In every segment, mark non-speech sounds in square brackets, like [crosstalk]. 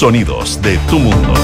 Sonidos de tu mundo.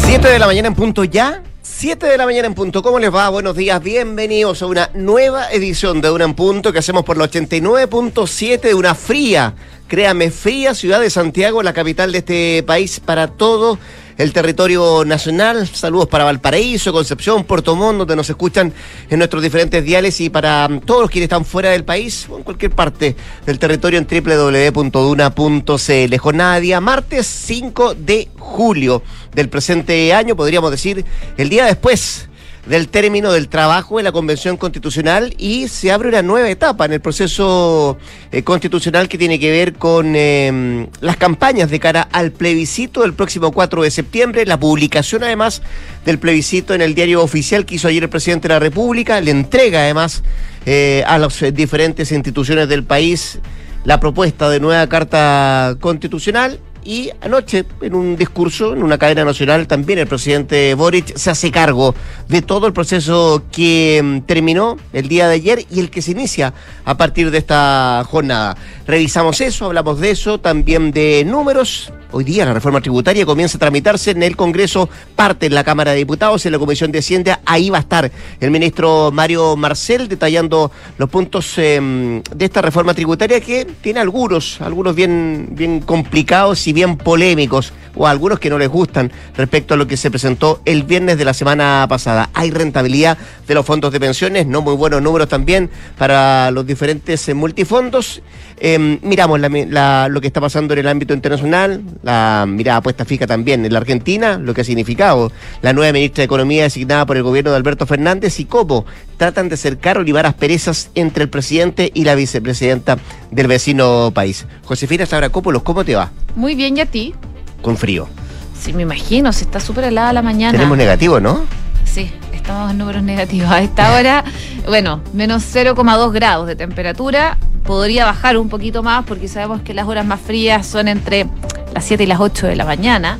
Siete de la mañana en punto ya. 7 de la mañana en punto. ¿Cómo les va? Buenos días, bienvenidos a una nueva edición de Una en Punto que hacemos por la 89.7 de una fría, créame, fría ciudad de Santiago, la capital de este país para todo el territorio nacional. Saludos para Valparaíso, Concepción, Puerto Montt, donde nos escuchan en nuestros diferentes diales y para mm, todos los quienes están fuera del país o en cualquier parte del territorio en www.duna.cl. Jornada martes 5 de julio del presente año, podríamos decir el día después del término del trabajo en la Convención Constitucional y se abre una nueva etapa en el proceso eh, constitucional que tiene que ver con eh, las campañas de cara al plebiscito del próximo 4 de septiembre, la publicación además del plebiscito en el diario oficial que hizo ayer el presidente de la República, le entrega además eh, a las diferentes instituciones del país la propuesta de nueva Carta Constitucional y anoche, en un discurso en una cadena nacional, también el presidente Boric se hace cargo de todo el proceso que mm, terminó el día de ayer y el que se inicia a partir de esta jornada. Revisamos eso, hablamos de eso, también de números, Hoy día la reforma tributaria comienza a tramitarse en el Congreso, parte en la Cámara de Diputados, en la Comisión de Hacienda. Ahí va a estar el ministro Mario Marcel detallando los puntos em, de esta reforma tributaria que tiene algunos, algunos bien, bien complicados bien polémicos, o algunos que no les gustan respecto a lo que se presentó el viernes de la semana pasada. Hay rentabilidad de los fondos de pensiones, no muy buenos números también para los diferentes eh, multifondos. Em, miramos lo que está pasando en el ámbito internacional, la mirada puesta fija también en la Argentina, lo que ha significado la nueva ministra de Economía designada por el gobierno de Alberto Fernández y cómo tratan de acercar olivar asperezas entre el presidente y la vicepresidenta del vecino país. Josefina Sabrakópolos, ¿cómo te va? Muy bien, ¿y a ti? Con frío. Sí, me imagino, se está súper helada la mañana. Tenemos negativo, ¿no? Sí, estamos en números negativos. A esta hora, bueno, menos 0,2 grados de temperatura. Podría bajar un poquito más porque sabemos que las horas más frías son entre las 7 y las 8 de la mañana.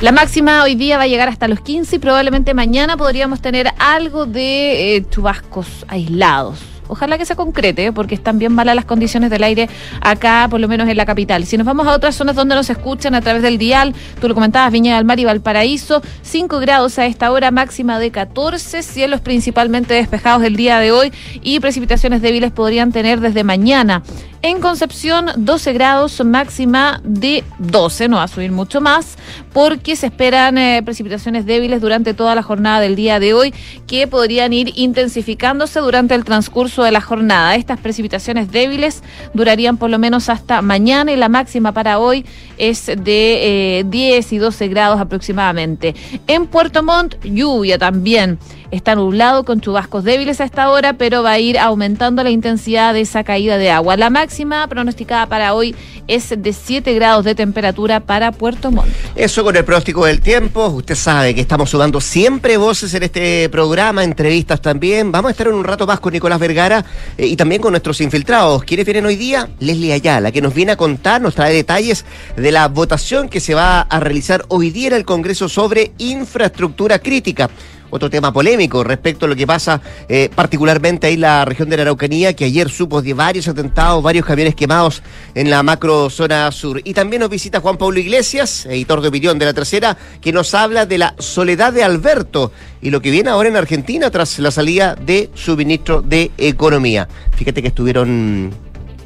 La máxima hoy día va a llegar hasta los 15 y probablemente mañana podríamos tener algo de eh, chubascos aislados. Ojalá que se concrete, porque están bien malas las condiciones del aire acá, por lo menos en la capital. Si nos vamos a otras zonas donde nos escuchan a través del dial, tú lo comentabas, Viña del Mar y Valparaíso, 5 grados a esta hora, máxima de 14, cielos principalmente despejados el día de hoy y precipitaciones débiles podrían tener desde mañana. En Concepción, 12 grados, máxima de 12, no va a subir mucho más, porque se esperan eh, precipitaciones débiles durante toda la jornada del día de hoy, que podrían ir intensificándose durante el transcurso de la jornada. Estas precipitaciones débiles durarían por lo menos hasta mañana y la máxima para hoy es de 10 eh, y 12 grados aproximadamente. En Puerto Montt, lluvia también. Está nublado con chubascos débiles a esta hora, pero va a ir aumentando la intensidad de esa caída de agua. La máxima pronosticada para hoy es de 7 grados de temperatura para Puerto Montt. Eso con el pronóstico del tiempo. Usted sabe que estamos sudando siempre voces en este programa, entrevistas también. Vamos a estar en un rato más con Nicolás Vergara eh, y también con nuestros infiltrados. ¿Quiénes vienen hoy día? Leslie Ayala, que nos viene a contar, nos trae detalles de la votación que se va a realizar hoy día en el Congreso sobre infraestructura crítica otro tema polémico respecto a lo que pasa eh, particularmente ahí en la región de la Araucanía, que ayer supo de varios atentados, varios camiones quemados en la macro zona sur. Y también nos visita Juan Pablo Iglesias, editor de opinión de la tercera, que nos habla de la soledad de Alberto y lo que viene ahora en Argentina tras la salida de su ministro de Economía. Fíjate que estuvieron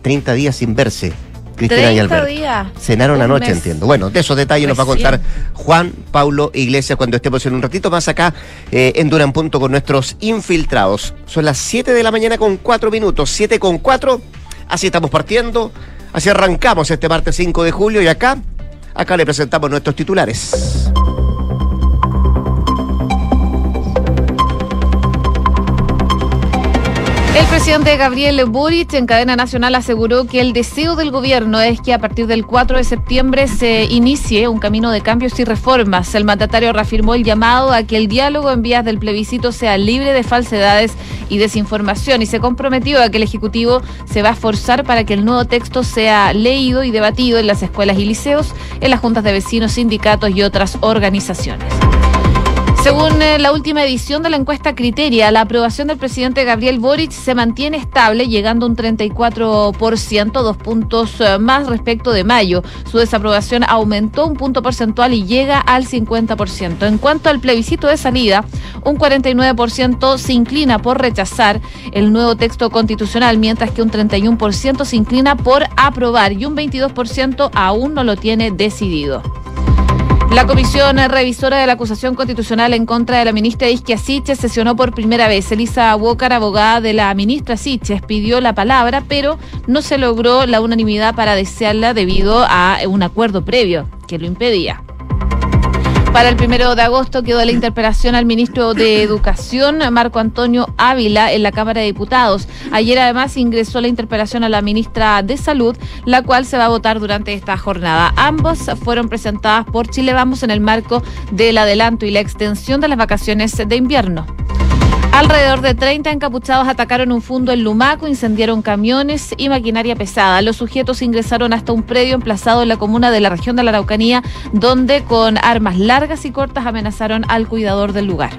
30 días sin verse Cristina y Alberto. Días. Cenaron anoche, entiendo. Bueno, de esos detalles nos va a contar Juan Paulo Iglesias cuando estemos en un ratito más acá eh, en Duran Punto con nuestros infiltrados. Son las 7 de la mañana con 4 minutos, 7 con 4. Así estamos partiendo, así arrancamos este martes 5 de julio y acá, acá le presentamos nuestros titulares. El presidente Gabriel Boric en cadena nacional aseguró que el deseo del gobierno es que a partir del 4 de septiembre se inicie un camino de cambios y reformas. El mandatario reafirmó el llamado a que el diálogo en vías del plebiscito sea libre de falsedades y desinformación y se comprometió a que el Ejecutivo se va a esforzar para que el nuevo texto sea leído y debatido en las escuelas y liceos, en las juntas de vecinos, sindicatos y otras organizaciones. Según eh, la última edición de la encuesta Criteria, la aprobación del presidente Gabriel Boric se mantiene estable, llegando a un 34%, dos puntos eh, más respecto de mayo. Su desaprobación aumentó un punto porcentual y llega al 50%. En cuanto al plebiscito de salida, un 49% se inclina por rechazar el nuevo texto constitucional, mientras que un 31% se inclina por aprobar y un 22% aún no lo tiene decidido. La comisión revisora de la acusación constitucional en contra de la ministra Isquia Siches sesionó por primera vez. Elisa Walker, abogada de la ministra Siches, pidió la palabra, pero no se logró la unanimidad para desearla debido a un acuerdo previo que lo impedía. Para el primero de agosto quedó la interpelación al ministro de Educación, Marco Antonio Ávila, en la Cámara de Diputados. Ayer además ingresó la interpelación a la ministra de Salud, la cual se va a votar durante esta jornada. Ambos fueron presentadas por Chile Vamos en el marco del adelanto y la extensión de las vacaciones de invierno. Alrededor de 30 encapuchados atacaron un fundo en Lumaco, incendiaron camiones y maquinaria pesada. Los sujetos ingresaron hasta un predio emplazado en la comuna de la región de la Araucanía, donde con armas largas y cortas amenazaron al cuidador del lugar.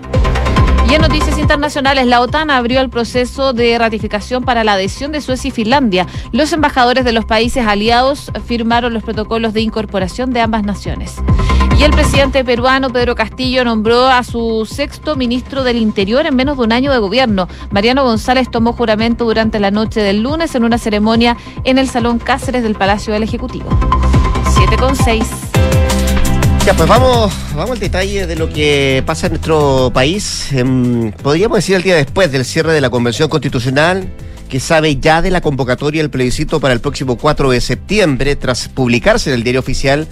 Y en noticias internacionales, la OTAN abrió el proceso de ratificación para la adhesión de Suecia y Finlandia. Los embajadores de los países aliados firmaron los protocolos de incorporación de ambas naciones. Y el presidente peruano Pedro Castillo nombró a su sexto ministro del Interior en menos de un año de gobierno. Mariano González tomó juramento durante la noche del lunes en una ceremonia en el Salón Cáceres del Palacio del Ejecutivo. 7 con 6. Ya, pues vamos, vamos al detalle de lo que pasa en nuestro país. Em, podríamos decir el día después del cierre de la Convención Constitucional, que sabe ya de la convocatoria del plebiscito para el próximo 4 de septiembre, tras publicarse en el diario oficial,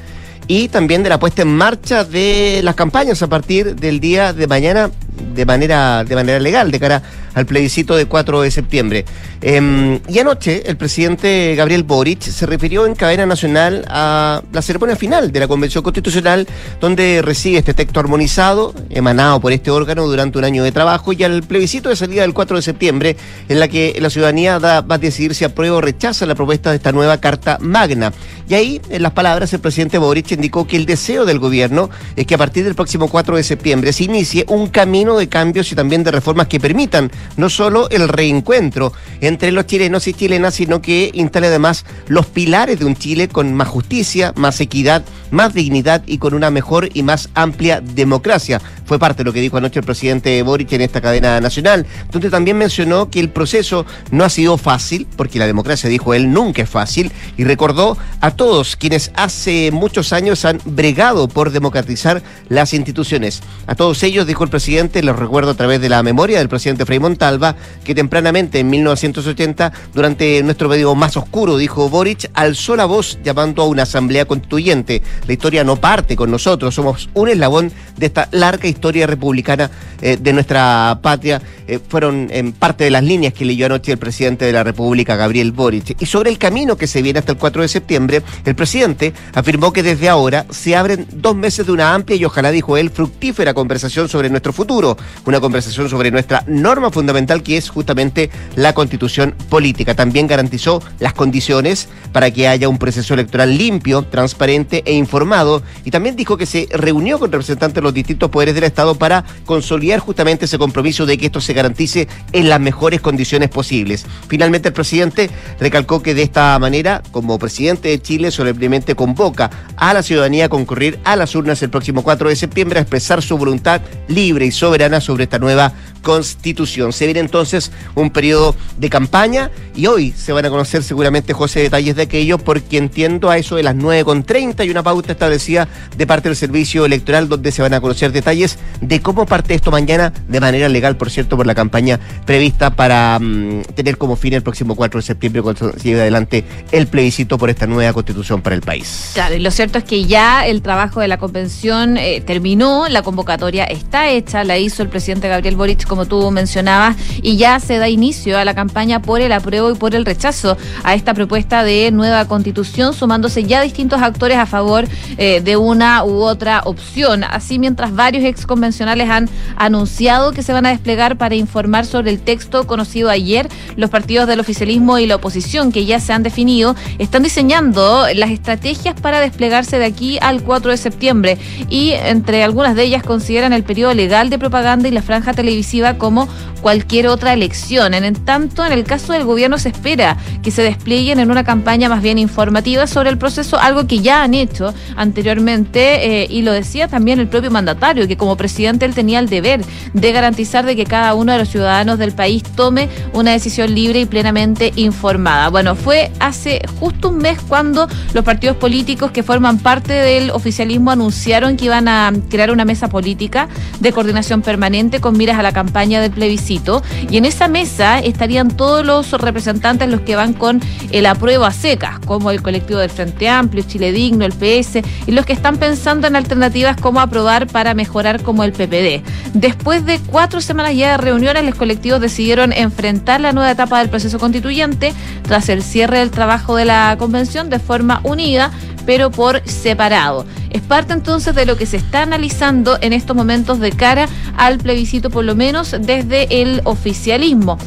y también de la puesta en marcha de las campañas a partir del día de mañana de manera, de manera legal de cara al plebiscito de 4 de septiembre. Em, y anoche el presidente Gabriel Boric se refirió en cadena nacional a la ceremonia final de la Convención Constitucional, donde recibe este texto armonizado, emanado por este órgano durante un año de trabajo, y al plebiscito de salida del 4 de septiembre, en la que la ciudadanía va a decidir si aprueba o rechaza la propuesta de esta nueva Carta Magna. Y ahí, en las palabras, el presidente Boric indicó que el deseo del gobierno es que a partir del próximo 4 de septiembre se inicie un camino de cambios y también de reformas que permitan no solo el reencuentro entre los chilenos y chilenas, sino que instale además los pilares de un Chile con más justicia, más equidad, más dignidad y con una mejor y más amplia democracia. Fue parte de lo que dijo anoche el presidente Boric en esta cadena nacional, donde también mencionó que el proceso no ha sido fácil, porque la democracia, dijo él, nunca es fácil, y recordó a todos quienes hace muchos años han bregado por democratizar las instituciones. A todos ellos, dijo el presidente, los recuerdo a través de la memoria del presidente Frei Montalva, que tempranamente en 1980, durante nuestro medio más oscuro, dijo Boric, alzó la voz llamando a una asamblea constituyente. La historia no parte con nosotros, somos un eslabón de esta larga historia republicana eh, de nuestra patria. Eh, fueron en parte de las líneas que leyó anoche el presidente de la República, Gabriel Boric. Y sobre el camino que se viene hasta el 4 de septiembre, el presidente afirmó que desde ahora se abren dos meses de una amplia y ojalá, dijo él, fructífera conversación sobre nuestro futuro una conversación sobre nuestra norma fundamental que es justamente la constitución política. También garantizó las condiciones para que haya un proceso electoral limpio, transparente e informado y también dijo que se reunió con representantes de los distintos poderes del Estado para consolidar justamente ese compromiso de que esto se garantice en las mejores condiciones posibles. Finalmente el presidente recalcó que de esta manera, como presidente de Chile, solemnemente convoca a la ciudadanía concurrir a las urnas el próximo 4 de septiembre a expresar su voluntad libre y soberana sobre esta nueva constitución. Se viene entonces un periodo de campaña y hoy se van a conocer seguramente, José, detalles de aquello porque entiendo a eso de las 9.30 y una pauta establecida de parte del servicio electoral donde se van a conocer detalles de cómo parte esto mañana de manera legal, por cierto, por la campaña prevista para mm, tener como fin el próximo 4 de septiembre cuando se lleve adelante el plebiscito por esta nueva constitución para el país. Claro, y lo cierto es que ya el trabajo de la convención eh, terminó, la convocatoria está hecha, la hizo el presidente Gabriel Boric como tú mencionabas, y ya se da inicio a la campaña por el apruebo y por el rechazo a esta propuesta de nueva constitución, sumándose ya distintos actores a favor eh, de una u otra opción. Así, mientras varios ex convencionales han anunciado que se van a desplegar para informar sobre el texto conocido ayer, los partidos del oficialismo y la oposición, que ya se han definido, están diseñando las estrategias para desplegarse de aquí al 4 de septiembre y entre algunas de ellas consideran el periodo legal de propaganda y la franja televisiva como cualquier otra elección. En tanto, en el caso del gobierno se espera que se desplieguen en una campaña más bien informativa sobre el proceso, algo que ya han hecho anteriormente eh, y lo decía también el propio mandatario, que como presidente él tenía el deber de garantizar de que cada uno de los ciudadanos del país tome una decisión libre y plenamente informada. Bueno, fue hace justo un mes cuando los partidos políticos que forman parte del oficialismo anunciaron que iban a crear una mesa política de coordinación permanente con miras a la campaña del plebiscito. Y en esa mesa estarían todos los representantes los que van con el apruebo a secas, como el colectivo del Frente Amplio, Chile Digno, el PS, y los que están pensando en alternativas como aprobar para mejorar como el PPD. Después de cuatro semanas ya de reuniones, los colectivos decidieron enfrentar la nueva etapa del proceso constituyente tras el cierre del trabajo de la convención de forma unida pero por separado. Es parte entonces de lo que se está analizando en estos momentos de cara al plebiscito, por lo menos desde el oficialismo.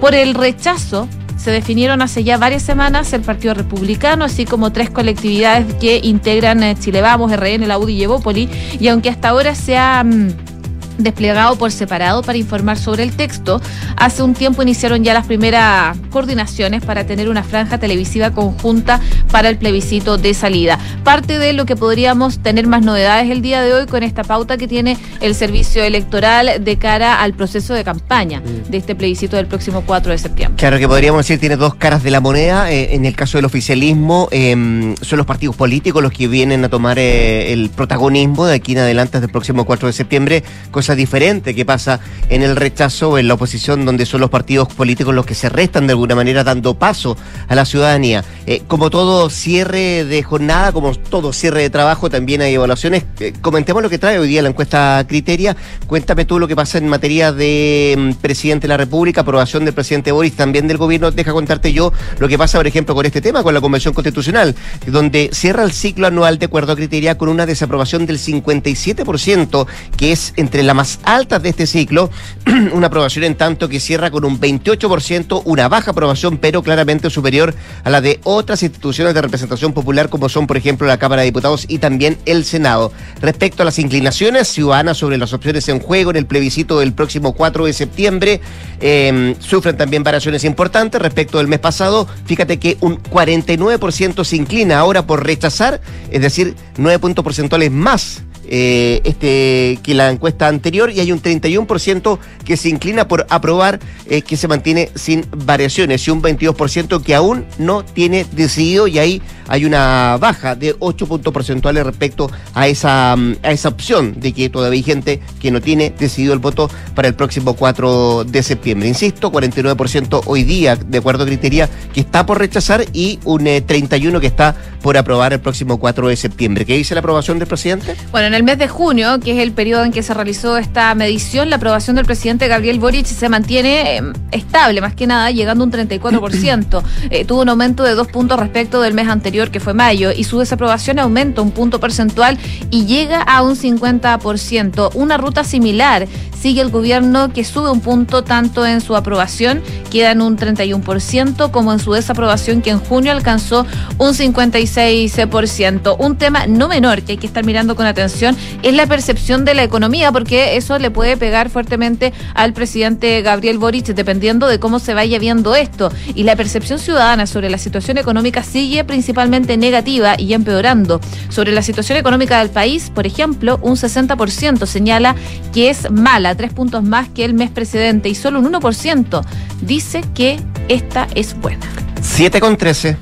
Por el rechazo se definieron hace ya varias semanas el Partido Republicano, así como tres colectividades que integran eh, Chile Vamos, RN, la UDI y Evópoli, y aunque hasta ahora se ha... Desplegado por separado para informar sobre el texto. Hace un tiempo iniciaron ya las primeras coordinaciones para tener una franja televisiva conjunta para el plebiscito de salida. Parte de lo que podríamos tener más novedades el día de hoy con esta pauta que tiene el servicio electoral de cara al proceso de campaña de este plebiscito del próximo 4 de septiembre. Claro que podríamos decir tiene dos caras de la moneda. Eh, en el caso del oficialismo em, son los partidos políticos los que vienen a tomar eh, el protagonismo de aquí en adelante hasta el próximo 4 de septiembre diferente que pasa en el rechazo en la oposición, donde son los partidos políticos los que se restan de alguna manera dando paso a la ciudadanía. Eh, como todo cierre de jornada, como todo cierre de trabajo, también hay evaluaciones. Eh, comentemos lo que trae hoy día la encuesta Criteria. Cuéntame tú lo que pasa en materia de mm, presidente de la República, aprobación del presidente Boris, también del gobierno. Deja contarte yo lo que pasa, por ejemplo, con este tema, con la Convención Constitucional, donde cierra el ciclo anual de acuerdo a Criteria con una desaprobación del 57%, que es entre la más altas de este ciclo, [clears throat] una aprobación en tanto que cierra con un 28%, una baja aprobación, pero claramente superior a la de otras instituciones de representación popular como son, por ejemplo, la Cámara de Diputados y también el Senado. Respecto a las inclinaciones ciudadanas sobre las opciones en juego en el plebiscito del próximo 4 de septiembre, em, sufren también variaciones importantes respecto del mes pasado. Fíjate que un 49% se inclina ahora por rechazar, es decir, 9 puntos porcentuales más eh, este, que la encuesta anterior y hay un 31% que se inclina por aprobar eh, que se mantiene sin variaciones y un 22% que aún no tiene decidido y ahí hay una baja de 8 puntos porcentuales respecto a esa, mm, a esa opción de que todavía hay gente que no tiene decidido el voto para el próximo 4 de septiembre. Insisto, 49% hoy día, de acuerdo a criteria, que está por rechazar y un 31% eh, que está por aprobar el próximo 4 de septiembre. ¿Qué dice la aprobación del presidente? Bueno, en el mes de junio, que es el periodo en que se realizó esta medición, la aprobación del presidente Gabriel Boric se mantiene em, estable, más que nada, llegando a un 34%. [clears throat] Eh, tuvo un aumento de dos puntos respecto del mes anterior, que fue mayo, y su desaprobación aumenta un punto porcentual y llega a un 50%. Una ruta similar sigue el gobierno que sube un punto tanto en su aprobación, queda en un 31%, como en su desaprobación, que en junio alcanzó un 56%. Un tema no menor que hay que estar mirando con atención es la percepción de la economía, porque eso le puede pegar fuertemente al presidente Gabriel Boric, dependiendo de cómo se vaya viendo esto. Y la percepción ciudadana sobre la situación económica sigue principalmente negativa y empeorando. Sobre la situación económica del país, por ejemplo, un 60% señala que es mala, tres puntos más que el mes precedente, y solo un 1% dice que esta es buena. 7 con 13.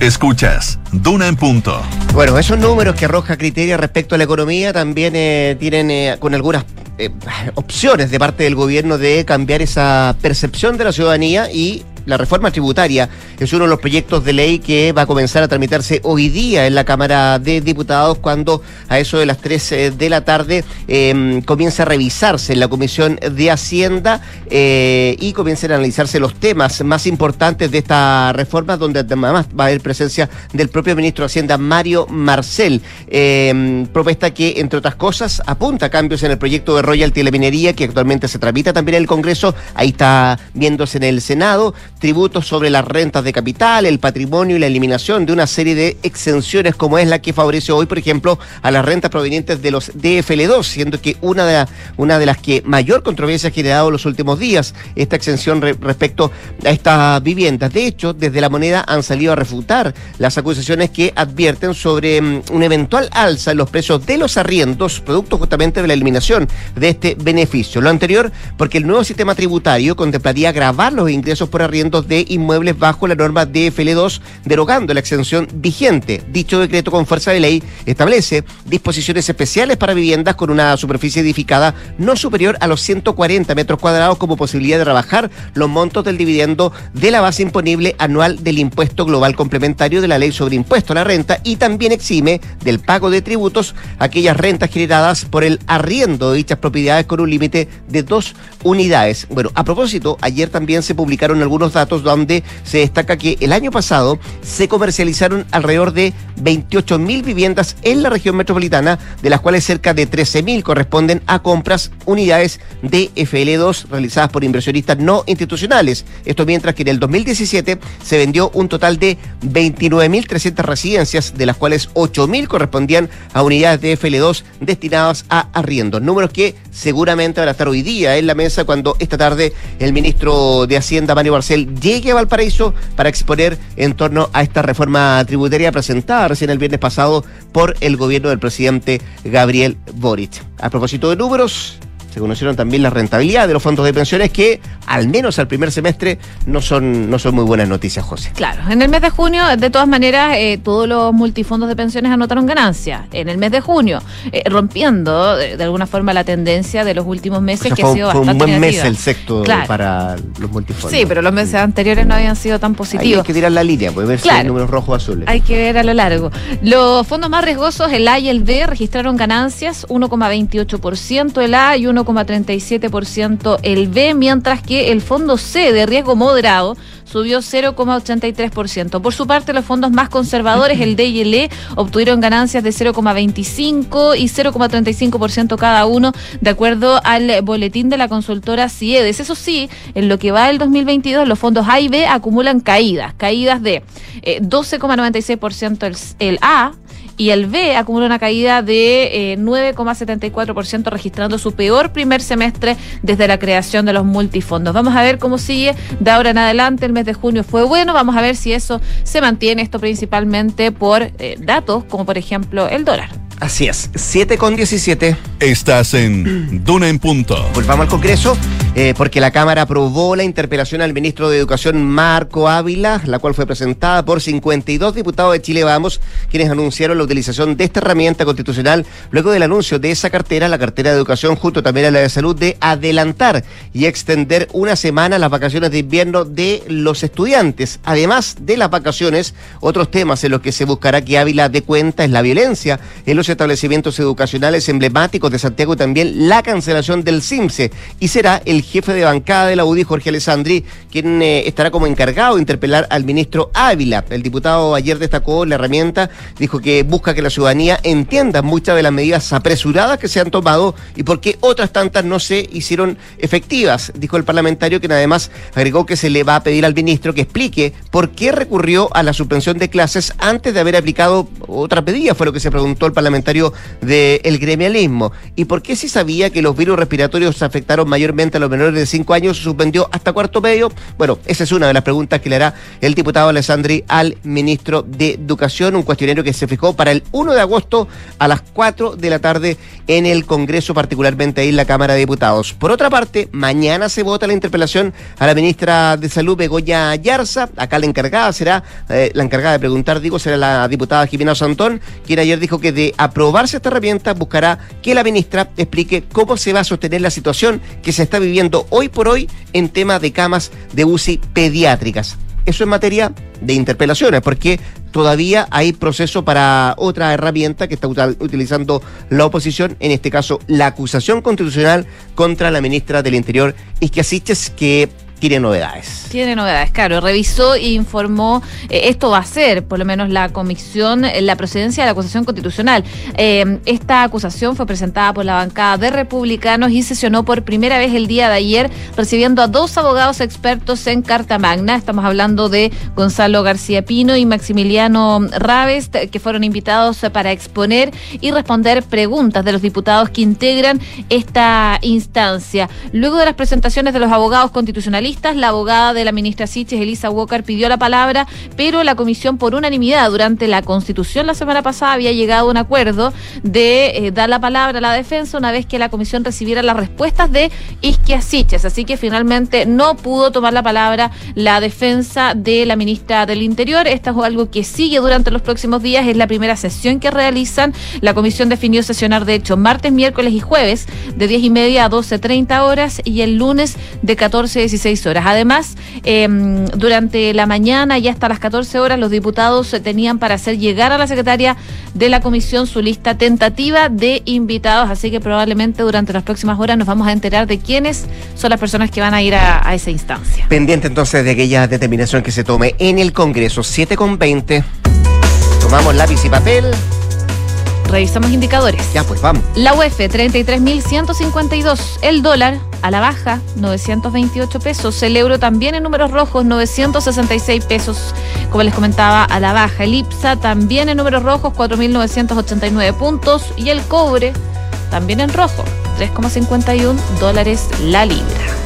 Escuchas, Duna en punto. Bueno, esos números que arroja criterio respecto a la economía también eh, tienen eh, con algunas eh, opciones de parte del gobierno de cambiar esa percepción de la ciudadanía y la reforma tributaria es uno de los proyectos de ley que va a comenzar a tramitarse hoy día en la Cámara de Diputados cuando a eso de las 3 eh, de la tarde eh, comienza a revisarse en la Comisión de Hacienda eh, y comiencen a analizarse los temas más importantes de esta reforma donde además va a haber presencia del propio ministro de Hacienda Mario Marcel. Eh, propuesta que, entre otras cosas, apunta a cambios en el proyecto de royalty de la minería que actualmente se tramita también en el Congreso. Ahí está viéndose en el Senado. Tributos sobre las rentas de capital, el patrimonio y la eliminación de una serie de exenciones como es la que favorece hoy, por ejemplo, a las rentas provenientes de los DFL2, siendo que una de, una de las que mayor controversia ha generado en los últimos días, esta exención re, respecto a estas viviendas. De hecho, desde la moneda han salido a refutar las acusaciones que advierten sobre um, un eventual alza en los precios de los arriendos, producto justamente de la eliminación de este beneficio. Lo anterior, porque el nuevo sistema tributario contemplaría grabar los ingresos por de inmuebles bajo la norma DFL2, derogando la exención vigente. Dicho decreto con fuerza de ley establece disposiciones especiales para viviendas con una superficie edificada no superior a los 140 metros cuadrados como posibilidad de rebajar los montos del dividendo de la base imponible anual del impuesto global complementario de la ley sobre impuesto a la renta y también exime del pago de tributos aquellas rentas generadas por el arriendo de dichas propiedades con un límite de dos unidades. Bueno, a propósito, ayer también se publicaron algunos datos donde se destaca que el año pasado se comercializaron alrededor de 28 mil viviendas en la región metropolitana, de las cuales cerca de 13 mil corresponden a compras unidades de FL2 realizadas por inversionistas no institucionales. Esto mientras que en el 2017 se vendió un total de 29.300 residencias, de las cuales 8.000 correspondían a unidades de FL2 destinadas a arriendos. Números que seguramente van a estar hoy día en la mesa cuando esta tarde el ministro de Hacienda, Mario Barcel, llegue a Valparaíso para exponer en torno a esta reforma tributaria presentada recién el viernes pasado por el gobierno del presidente Gabriel Boric. A propósito de números, se conocieron también la rentabilidad de los fondos de pensiones que, al menos al primer semestre, no son, no son muy buenas noticias, José. Claro, en el mes de junio, de todas maneras, eh, todos los multifondos de pensiones anotaron ganancias. En el mes de junio, eh, rompiendo de, de, alguna forma la tendencia de los últimos meses o sea, que fue, ha sido fue bastante un buen negativa. mes el sexto Claro. para los multifondos. Sí, pero los meses anteriores no habían sido tan Ahí hay positivos. que tirar la línea, puede ver si Claro. hay números rojos o azules. Hay que ver a lo largo. Los fondos más riesgosos, el A y el B, registraron ganancias 1,28% el A y 1,37% el B, mientras que el fondo C de riesgo moderado subió 0,83%. Por su parte, los fondos más conservadores, el D y el E, obtuvieron ganancias de 0,25 y 0,35% cada uno, de acuerdo al boletín de la consultora CIEDES. Eso sí, en lo que va del 2022, los fondos A y B acumulan caídas, caídas de eh, 12,96% el, el A, y el B acumula una caída de eh, 9,74%, registrando su peor primer semestre desde la creación de los multifondos. Vamos a ver cómo sigue de ahora en adelante. El mes de junio fue bueno. Vamos a ver si eso se mantiene. Esto principalmente por eh, datos como por ejemplo el dólar. Así es, 7 con 17. Estás en Duna en Punto. Volvamos al Congreso, eh, porque la Cámara aprobó la interpelación al ministro de Educación Marco Ávila, la cual fue presentada por 52 diputados de Chile Vamos, quienes anunciaron la utilización de esta herramienta constitucional luego del anuncio de esa cartera, la cartera de Educación, junto también a la de Salud, de adelantar y extender una semana las vacaciones de invierno de los estudiantes. Además de las vacaciones, otros temas en los que se buscará que Ávila dé cuenta es la violencia en los establecimientos educacionales emblemáticos de Santiago y también la cancelación del CIMSE. Y será el jefe de bancada de la UDI, Jorge Alessandri, quien eh, estará como encargado de interpelar al ministro Ávila. El diputado ayer destacó la herramienta, dijo que busca que la ciudadanía entienda muchas de las medidas apresuradas que se han tomado y por qué otras tantas no se hicieron efectivas, dijo el parlamentario, quien además agregó que se le va a pedir al ministro que explique por qué recurrió a la suspensión de clases antes de haber aplicado otra pedida, fue lo que se preguntó el parlamentario del gremialismo. ¿Y por qué si sabía que los virus respiratorios afectaron mayormente a los menores de 5 años, suspendió hasta cuarto medio? Bueno, esa es una de las preguntas que le hará el diputado Alessandri al ministro de Educación, un cuestionario que se fijó para el 1 de agosto a las 4 de la tarde en el Congreso, particularmente ahí en la Cámara de Diputados. Por otra parte, mañana se vota la interpelación a la ministra de Salud, Begoña Yarza. Acá la encargada será, eh, la encargada de preguntar, digo, será la diputada Jimena Santón, quien ayer dijo que de aprobarse esta herramienta buscará que la ministra explique cómo se va a sostener la situación que se está viviendo viendo hoy por hoy en temas de camas de UCI pediátricas. Eso en materia de interpelaciones, porque todavía hay proceso para otra herramienta que está utilizando la oposición, en este caso la acusación constitucional contra la ministra del Interior, Isquia que tiene novedades. Tiene novedades, claro. Revisó e informó, eh, esto va a ser, por lo menos, la comisión, eh, la procedencia de la acusación constitucional. Eh, esta acusación fue presentada por la bancada de republicanos y sesionó por primera vez el día de ayer, recibiendo a dos abogados expertos en Carta Magna. Estamos hablando de Gonzalo García Pino y Maximiliano Raves, que fueron invitados para exponer y responder preguntas de los diputados que integran esta instancia. Luego de las presentaciones de los abogados constitucionalistas, la abogada de la ministra Siches, Elisa Walker, pidió la palabra, pero la comisión por unanimidad durante la constitución la semana pasada había llegado a un acuerdo de eh, dar la palabra a la defensa una vez que la comisión recibiera las respuestas de Isquia Siches. Así que finalmente no pudo tomar la palabra la defensa de la ministra del Interior. Esto es algo que sigue durante los próximos días. Es la primera sesión que realizan. La comisión definió sesionar, de hecho, martes, miércoles y jueves de 10 y media a 12.30 horas y el lunes de 14 a 16 horas. Además, em, durante la mañana y hasta las 14 horas, los diputados tenían para hacer llegar a la secretaria de la comisión su lista tentativa de invitados, así que probablemente durante las próximas horas nos vamos a enterar de quiénes son las personas que van a ir a, esa instancia. Pendiente entonces de aquella determinación que se tome en el Congreso, 7 con 20. Tomamos lápiz y papel. Revisamos indicadores. Ya, pues vamos. La UEF, 33.152. El dólar a la baja, 928 pesos. El euro también en números rojos, 966 pesos. Como les comentaba, a la baja. El IPSA también en números rojos, 4.989 puntos. Y el cobre también en rojo, 3,51 dólares la libra.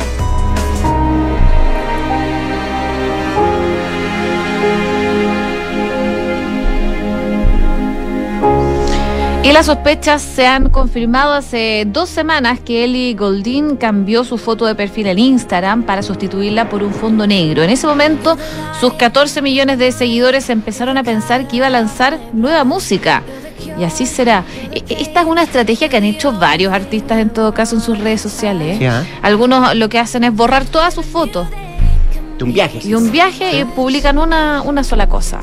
Y las sospechas se han confirmado hace dos semanas que Ellie Goldin cambió su foto de perfil en Instagram para sustituirla por un fondo negro. En ese momento, sus 14 millones de seguidores empezaron a pensar que iba a lanzar nueva música. Y así será. E, e, esta es una estrategia que han hecho varios artistas en todo caso en sus redes sociales. ¿eh? Algunos lo que hacen es borrar todas sus fotos. De un viaje. Y un viaje y publican una, una sola cosa.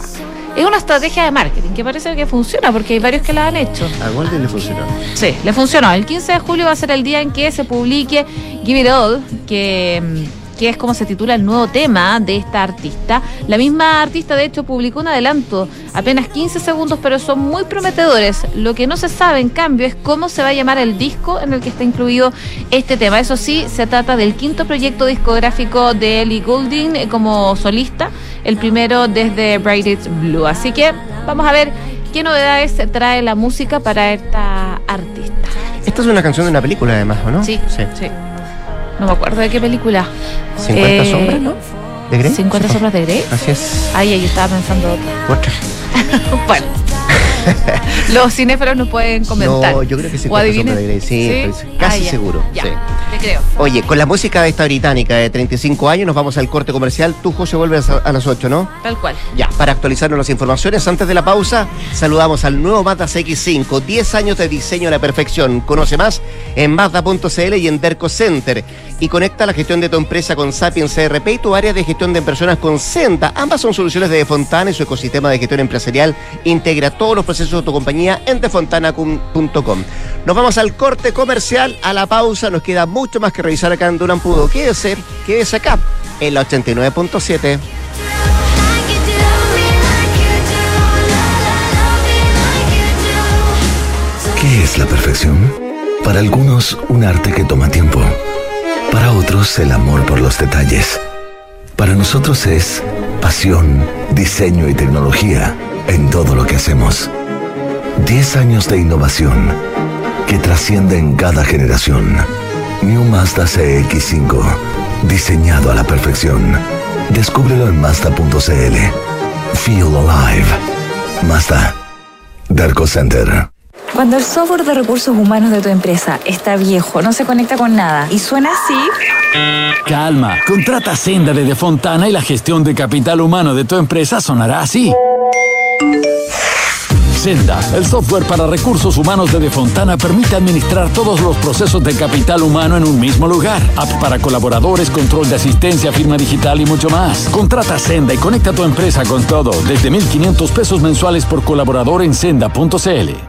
Es una estrategia de marketing que parece que funciona porque hay varios que la han hecho. A Golden le funcionó. Sí, le funcionó. El 15 de julio va a ser el día en que se publique Give It All, que mm, que es como se titula el nuevo tema de esta artista. La misma artista, de hecho, publicó un adelanto, apenas 15 segundos, pero son muy prometedores. Lo que no se sabe, en cambio, es cómo se va a llamar el disco en el que está incluido este tema. Eso sí, se trata del quinto proyecto discográfico de Ellie Goulding eh, como solista, el primero desde Braided Blue. Así que vamos a ver qué novedades trae la música para esta artista. Esta es una canción de una película, además, ¿o no? Sí, sí. sí. No me acuerdo de qué película. 50 eh, sombras, ¿no? ¿De Grey? 50 sombras de Grey. Así es. Ahí yo estaba pensando otra. Otra. [laughs] bueno. [laughs] Los cinéfilos nos pueden comentar. No, yo creo que sí. Sí, ¿Sí? casi ah, seguro. Ya, sí. Creo. Oye, con la música de esta británica de 35 años, nos vamos al corte comercial. Tú, José, vuelves a, las 8, ¿no? Tal cual. Ya, para actualizarnos las informaciones, antes de la pausa, saludamos al nuevo Mazda CX5. 10 años de diseño a la perfección. Conoce más en Mazda.cl y en Derco Center. Y conecta la gestión de tu empresa con Sapiens CRP y tu área de gestión de personas con Senta. Ambas son soluciones de Fontana y su ecosistema de gestión empresarial integra todos los procesos de tu compañía en defontana.com. Nos vamos al corte comercial, a la pausa. Nos queda mucho más que revisar acá en Durán Pudo. Quédese, quédese acá en la 89.7. ¿Qué es la perfección? Para algunos, un arte que toma tiempo. Para otros, el amor por los detalles. Para nosotros es pasión, diseño y tecnología en todo lo que hacemos. 10 años de innovación que trasciende en cada generación. New Mazda CX5, diseñado a la perfección. Descúbrelo en Mazda.cl. Feel alive. Mazda. Darko Center. Cuando el software de recursos humanos de tu empresa está viejo, no se conecta con nada y suena así. Calma, contrata Senda de Fontana y la gestión de capital humano de tu empresa sonará así. Senda, el software para recursos humanos de Defontana permite administrar todos los procesos de capital humano en un mismo lugar. App para colaboradores, control de asistencia, firma digital y mucho más. Contrata Senda y conecta tu empresa con todo desde 1.500 pesos mensuales por colaborador en senda.cl.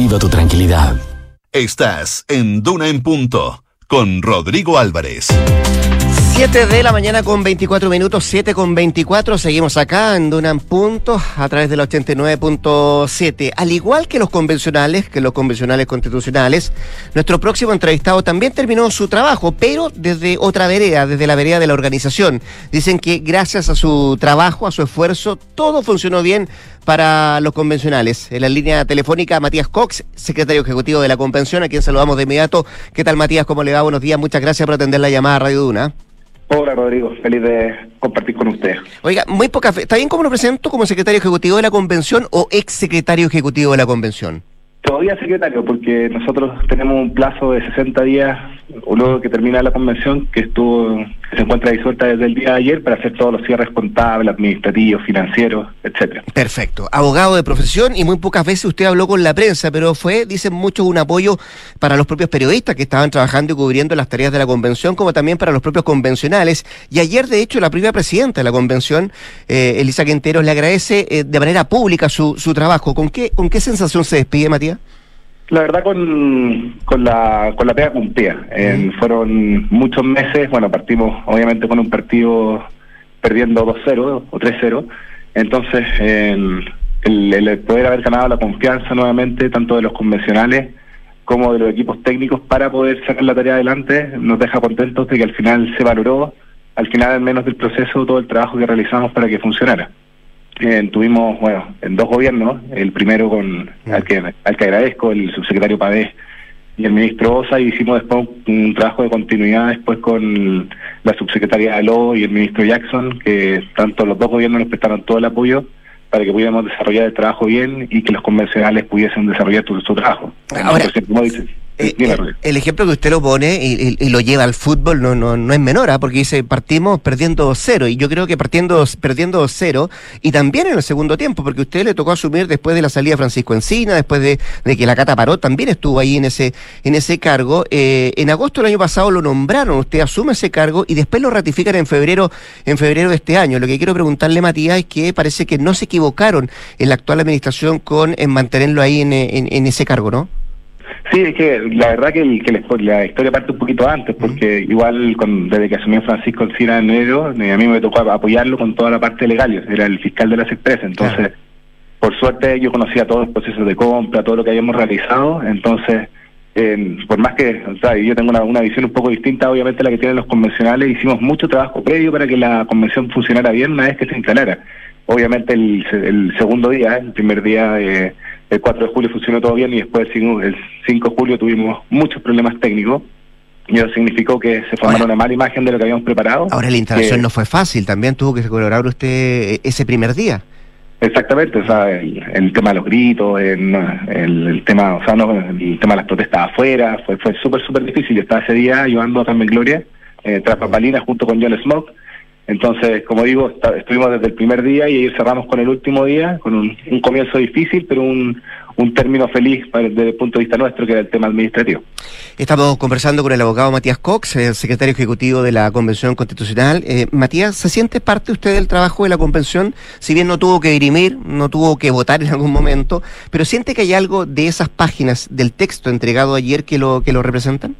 tu tranquilidad. Estás en Duna en Punto con Rodrigo Álvarez. 7 de la mañana con 24 minutos, 7 con 24. Seguimos acá en Dunan Punto a través de la 89.7. Al igual que los convencionales, que los convencionales constitucionales, nuestro próximo entrevistado también terminó su trabajo, pero desde otra vereda, desde la vereda de la organización. Dicen que gracias a su trabajo, a su esfuerzo, todo funcionó bien para los convencionales. En la línea telefónica, Matías Cox, secretario ejecutivo de la convención, a quien saludamos de inmediato. ¿Qué tal, Matías? ¿Cómo le va? Buenos días. Muchas gracias por atender la llamada a Radio Duna. Hola Rodrigo, feliz de compartir con usted. Oiga, muy poca fe. ¿Está bien cómo lo presento como secretario ejecutivo de la convención o ex secretario ejecutivo de la convención? Todavía secretario, porque nosotros tenemos un plazo de 60 días, o luego que termina la convención, que estuvo se encuentra disuelta desde el día de ayer para hacer todos los cierres contables, administrativos, financieros, etcétera. Perfecto. Abogado de profesión y muy pocas veces usted habló con la prensa, pero fue, dicen muchos, un apoyo para los propios periodistas que estaban trabajando y cubriendo las tareas de la convención, como también para los propios convencionales. Y ayer, de hecho, la primera presidenta de la convención, eh, Elisa Quinteros, le agradece eh, de manera pública su, su trabajo. ¿Con qué, ¿Con qué sensación se despide, Matías? La verdad con, con la con la pega cumplida. En- fueron muchos meses, bueno, partimos obviamente con un partido perdiendo 2-0 o 3-0. Entonces, el, el- el poder haber ganado la confianza nuevamente, tanto de los convencionales como de los equipos técnicos, para poder sacar la tarea adelante, nos deja contentos de que al final se valoró, al final al menos del proceso, todo el trabajo que realizamos para que funcionara. Eh, tuvimos, bueno, en dos gobiernos, el primero con al que, al que agradezco, el subsecretario Pavés y el ministro Osa, y hicimos después un, un trabajo de continuidad después con la subsecretaria Aló y el ministro Jackson, que tanto los dos gobiernos nos prestaron todo el apoyo para que pudiéramos desarrollar el trabajo bien y que los convencionales pudiesen desarrollar su, su trabajo. Ahora, Entonces, como Eh, eh, el ejemplo que usted lo pone y, y- y lo lleva al fútbol no, no, no es menor, ¿ah? porque dice partimos perdiendo cero y yo creo que partiendo perdiendo cero y también en el segundo tiempo, porque usted le tocó asumir después de la salida de Francisco Encina, después de, de que la Cata paró, también estuvo ahí en ese en ese cargo. Eh, en agosto del año pasado lo nombraron, usted asume ese cargo y después lo ratifican en febrero en febrero de este año. Lo que quiero preguntarle, Matías, es que parece que no se equivocaron en la actual administración con en mantenerlo ahí en, en- en ese cargo, ¿no? Sí, es que la verdad que, el- que la, la historia parte un poquito antes, porque igual con- desde que asumió Francisco Encina en enero, eh, a mí me tocó apoyarlo con toda la parte legal, era el fiscal de las empresas, entonces, por suerte yo conocía todos los procesos de compra, todo lo que habíamos realizado, entonces, eh, por más que, o sea, yo tengo una, una visión un poco distinta, obviamente, a la que tienen los convencionales, hicimos mucho trabajo previo para que la convención funcionara bien una vez que se instalara. Obviamente el, el segundo día, el primer día, eh, el 4 de julio funcionó todo bien y después el 5, el 5 de julio tuvimos muchos problemas técnicos y eso significó que se formara una mala imagen de lo que habíamos preparado. Ahora la instalación que- no fue fácil, también tuvo que colaborar usted eh, ese primer día. Exactamente, o sea, el, el tema de los gritos, el, el- el tema, o sea, no, el tema de las protestas afuera, fue, fue súper, súper difícil. Yo estaba ese día ayudando a Carmen Gloria, eh, tras bambalinas, junto con John Smoke. Entonces, como digo, estuvimos desde el primer día y ayer cerramos con el último día, con un, un comienzo difícil, pero un, un término feliz para- desde el punto de vista nuestro, que era el tema administrativo. Estamos conversando con el abogado Matías Cox, el secretario ejecutivo de la Convención Constitucional. Eh, Matías, ¿se siente parte usted del trabajo de la Convención? Si bien no tuvo que dirimir, no tuvo que votar en algún momento, pero ¿siente que hay algo de esas páginas del texto entregado ayer que lo, que lo representan?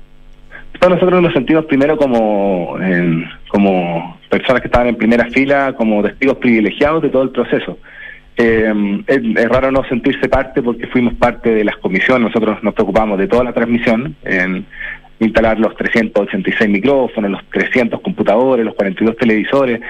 Bueno, nosotros nos sentimos primero como, en- como personas que estaban en primera fila, como testigos privilegiados de todo el proceso. Eh, es, es raro no sentirse parte porque fuimos parte de las comisiones, nosotros nos preocupamos de toda la transmisión, en instalar los 386 micrófonos, los 300 computadores, los 42 televisores,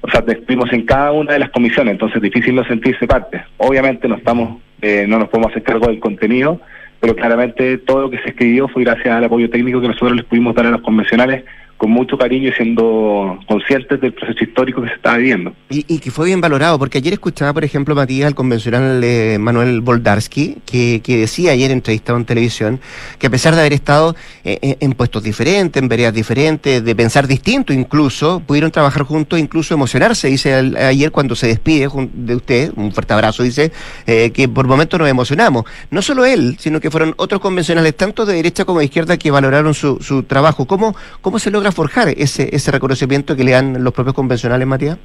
o sea, estuvimos en cada una de las comisiones, entonces es difícil no sentirse parte. Obviamente no estamos eh, no nos podemos hacer cargo del contenido, pero claramente todo lo que se escribió fue gracias al apoyo técnico que nosotros les pudimos dar a los convencionales con mucho cariño y siendo conscientes del proceso histórico que se estaba viviendo. Y, que fue bien valorado, porque ayer escuchaba, por ejemplo, Matías, al convencional de Manuel Boldarsky, que, que, decía ayer entrevistado en televisión, que a pesar de haber estado eh, eh, en, puestos diferentes, en veredas diferentes, de pensar distinto incluso, pudieron trabajar juntos, incluso emocionarse, dice ayer cuando se despide de usted, un fuerte abrazo, dice, eh, que por momentos nos emocionamos. No solo él, sino que fueron otros convencionales, tanto de derecha como de izquierda, que valoraron su, su trabajo. ¿Cómo, ¿Cómo se logra forjar ese, ese reconocimiento que le dan los propios convencionales, Matías?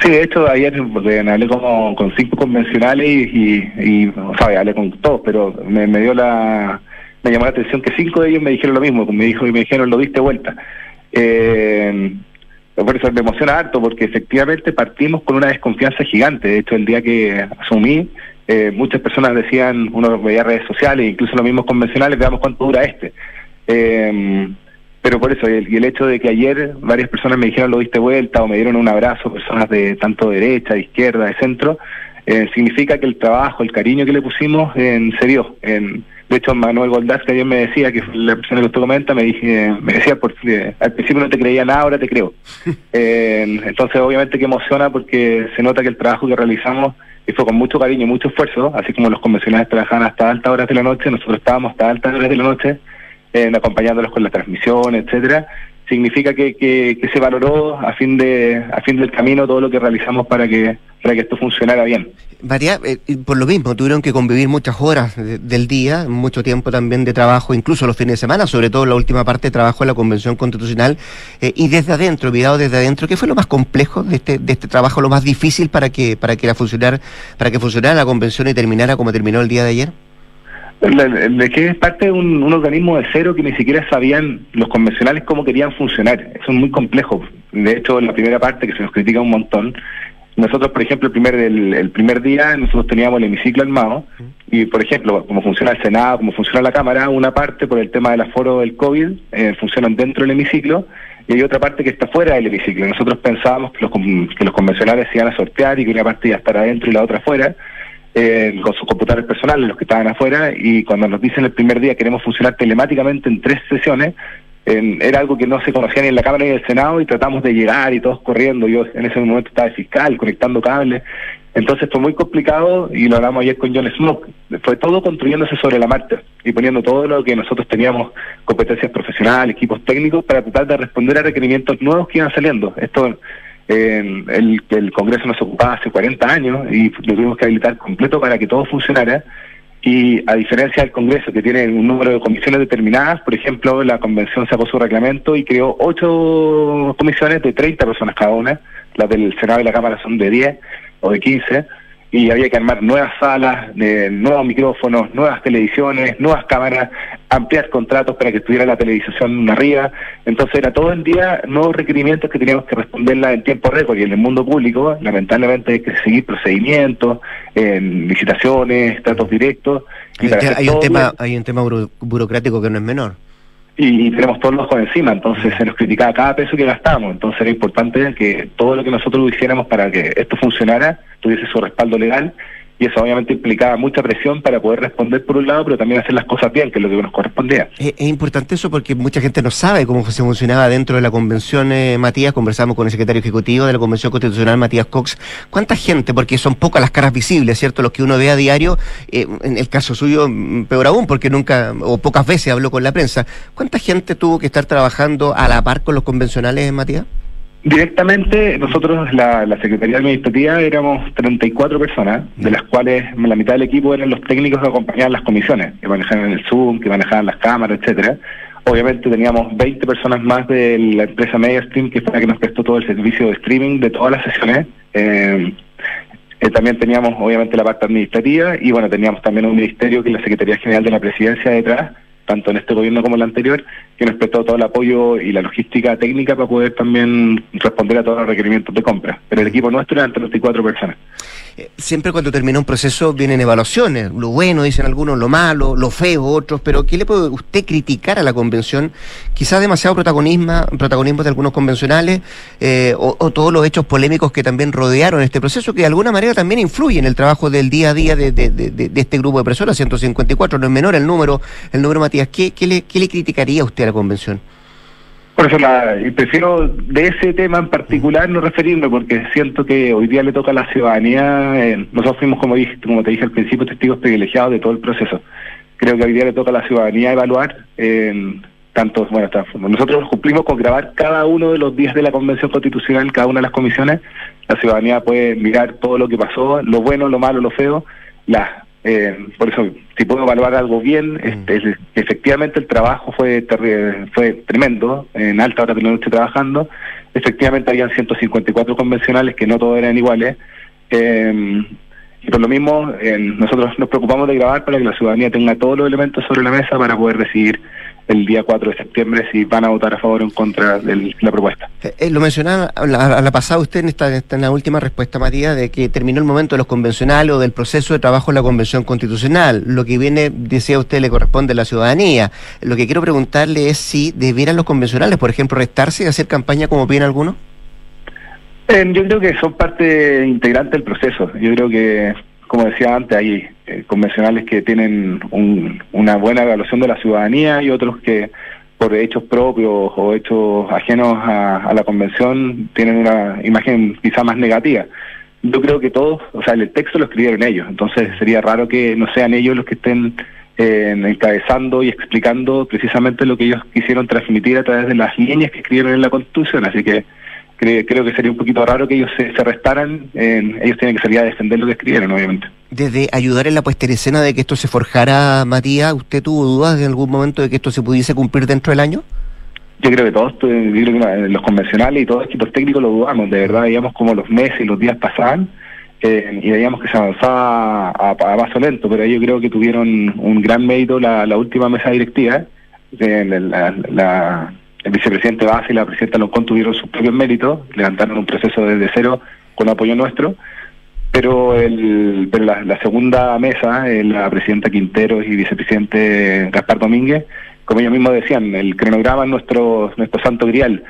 Sí, de hecho, ayer hablé como, con cinco convencionales y, y, o sea, hablé con todos, pero me, dio la, me llamó la atención que cinco de ellos me dijeron lo mismo, me dijo y me dijeron lo diste vuelta. Eh, por eso me emociona harto, porque efectivamente partimos con una desconfianza gigante. De hecho, el día que asumí, eh, muchas personas decían, uno veía redes sociales, incluso los mismos convencionales, veamos cuánto dura este. Eh, pero por eso, y el, hecho de que ayer varias personas me dijeron lo diste vuelta o me dieron un abrazo, personas de tanto derecha, de izquierda, de centro, eh, significa que el trabajo, el cariño que le pusimos en, se dio. En, de hecho, Manuel Goldás, que ayer me decía, que fue la persona que usted comenta, me, dije, me decía, porque al principio no te creía nada, ahora te creo. [laughs] Eh, entonces, obviamente que emociona porque se nota que el trabajo que realizamos fue con mucho cariño y mucho esfuerzo, así como los convencionales trabajaban hasta altas horas de la noche, nosotros estábamos hasta altas horas de la noche acompañándolos con la transmisión, etcétera, significa que, que, se valoró a fin de a fin del camino todo lo que realizamos para que para que esto funcionara bien. María, eh, por lo mismo, tuvieron que convivir muchas horas del día, mucho tiempo también de trabajo, incluso los fines de semana, sobre todo la última parte de trabajo en la Convención Constitucional, eh, y desde adentro, mirado desde adentro, ¿qué fue lo más complejo de este, de este trabajo, lo más difícil para que, para que la funcionar, para que funcionara la convención y terminara como terminó el día de ayer? De que es parte de un, organismo de cero que ni siquiera sabían los convencionales cómo querían funcionar. Eso es muy complejo. De hecho, la primera parte, que se nos critica un montón, nosotros, por ejemplo, el primer primer día nosotros teníamos el hemiciclo armado y, por ejemplo, como funciona el Senado, como funciona la Cámara, una parte por el tema del aforo del COVID eh, funcionan dentro del hemiciclo y hay otra parte que está fuera del hemiciclo. Nosotros pensábamos que los, que los convencionales se iban a sortear y que una parte iba a estar adentro y la otra afuera eh, con sus computadores personales, los que estaban afuera, y cuando nos dicen el primer día queremos funcionar telemáticamente en tres sesiones, era algo que no se conocía ni en la Cámara ni en el Senado y tratamos de llegar y todos corriendo. Yo en ese momento estaba de fiscal, conectando cables. Entonces fue muy complicado y lo hablamos ayer con John Smoke. Fue todo construyéndose sobre la marcha y poniendo todo lo que nosotros teníamos, competencias profesionales, equipos técnicos, para tratar de responder a requerimientos nuevos que iban saliendo. Esto el, el Congreso nos ocupaba hace 40 años y lo tuvimos que habilitar completo para que todo funcionara. Y a diferencia del Congreso, que tiene un número de comisiones determinadas, por ejemplo, la Convención sacó su reglamento y creó ocho comisiones de 30 personas cada una. Las del Senado y la Cámara son de 10 o de 15 y había que armar nuevas salas, de nuevos micrófonos, nuevas televisiones, nuevas cámaras, ampliar contratos para que estuviera la televisión arriba. Entonces era todo el día nuevos requerimientos que teníamos que responderla en tiempo récord y en el mundo público lamentablemente hay que seguir procedimientos, en licitaciones, tratos directos. hay, un tema, hay un tema burocrático que no es menor y, tenemos todos los ojos encima, entonces se nos criticaba cada peso que gastamos, entonces era importante que todo lo que nosotros hiciéramos para que esto funcionara tuviese su respaldo legal y eso obviamente implicaba mucha presión para poder responder por un lado, pero también hacer las cosas bien, que es lo que nos correspondía. Es, importante eso porque mucha gente no sabe cómo se funcionaba dentro de la convención, eh, Matías, conversamos con el secretario ejecutivo de la Convención Constitucional, Matías Cox. ¿Cuánta gente? Porque son pocas las caras visibles, ¿cierto? Los que uno ve a diario, eh, en el caso suyo, mm, peor aún, porque nunca o pocas veces habló con la prensa. ¿Cuánta gente tuvo que estar trabajando a la par con los convencionales, Matías? Directamente, nosotros, la, Secretaría Administrativa, éramos 34 personas, de las cuales la mitad del equipo eran los técnicos que acompañaban las comisiones, que manejaban el Zoom, que manejaban las cámaras, etcétera. Obviamente teníamos 20 personas más de la empresa MediaStream, que fue la que nos prestó todo el servicio de streaming de todas las sesiones. Eh, eh, también teníamos, obviamente, la parte administrativa y, bueno, teníamos también un ministerio que es la Secretaría General de la Presidencia detrás, tanto en este gobierno como en el anterior, que nos prestó todo el apoyo y la logística técnica para poder también responder a todos los requerimientos de compra. Pero el equipo nuestro eran 34 personas. Eh, siempre cuando termina un proceso vienen evaluaciones, lo bueno dicen algunos, lo malo, lo feo otros, pero ¿qué le puede usted criticar a la convención? Quizás demasiado protagonismo, protagonismo de algunos convencionales eh, o, todos los hechos polémicos que también rodearon este proceso, que de alguna manera también influyen en el trabajo del día a día de, este grupo de personas, 154, no es menor el número, el número Matías. ¿Qué, le, qué le criticaría usted a la convención? Por eso prefiero de ese tema en particular no referirme, porque siento que hoy día le toca a la ciudadanía, eh, nosotros fuimos, como, dije, como te dije al principio, testigos privilegiados de todo el proceso. Creo que hoy día le toca a la ciudadanía evaluar, eh, tanto, bueno, nosotros cumplimos con grabar cada uno de los días de la Convención Constitucional, cada una de las comisiones, la ciudadanía puede mirar todo lo que pasó, lo bueno, lo malo, lo feo, las eh, por eso, si puedo evaluar algo bien, mm. este, efectivamente el trabajo fue fue tremendo, en alta hora de la noche trabajando, efectivamente habían 154 convencionales que no todos eran iguales, eh, y por lo mismo nosotros nos preocupamos de grabar para que la ciudadanía tenga todos los elementos sobre la mesa para poder decidir el día 4 de septiembre si van a votar a favor o en contra de la propuesta. Eh, eh, lo mencionaba a la, pasada usted en esta, en la última respuesta, María, de que terminó el momento de los convencionales o del proceso de trabajo en la Convención Constitucional. Lo que viene, decía usted, le corresponde a la ciudadanía. Lo que quiero preguntarle es si debieran los convencionales, por ejemplo, restarse y hacer campaña como piden algunos. Eh, yo creo que son parte integrante del proceso. Yo creo que como decía antes, hay eh, convencionales que tienen una buena evaluación de la ciudadanía y otros que por hechos propios o hechos ajenos a, la convención tienen una imagen quizá más negativa. Yo creo que todos, o sea, el texto lo escribieron ellos, entonces sería raro que no sean ellos los que estén eh, encabezando y explicando precisamente lo que ellos quisieron transmitir a través de las líneas que escribieron en la Constitución, así que creo, que sería un poquito raro que ellos se, restaran, ellos tienen que salir a defender lo que escribieron, obviamente. Desde ayudar en la puesta en escena de que esto se forjara, Matías, ¿usted tuvo dudas en algún momento de que esto se pudiese cumplir dentro del año? Yo creo que todos, los convencionales y todos los equipos técnicos lo dudamos, de verdad veíamos como los meses y los días pasaban eh, y veíamos que se avanzaba a, paso lento, pero yo creo que tuvieron un gran mérito la, última mesa directiva, la el vicepresidente Base y la presidenta Loncón tuvieron sus propios méritos, levantaron un proceso desde cero con apoyo nuestro, pero, el, pero la, segunda mesa, eh, la presidenta Quintero y vicepresidente Gaspar Domínguez, como ellos mismos decían, el cronograma es nuestro, nuestro santo grial.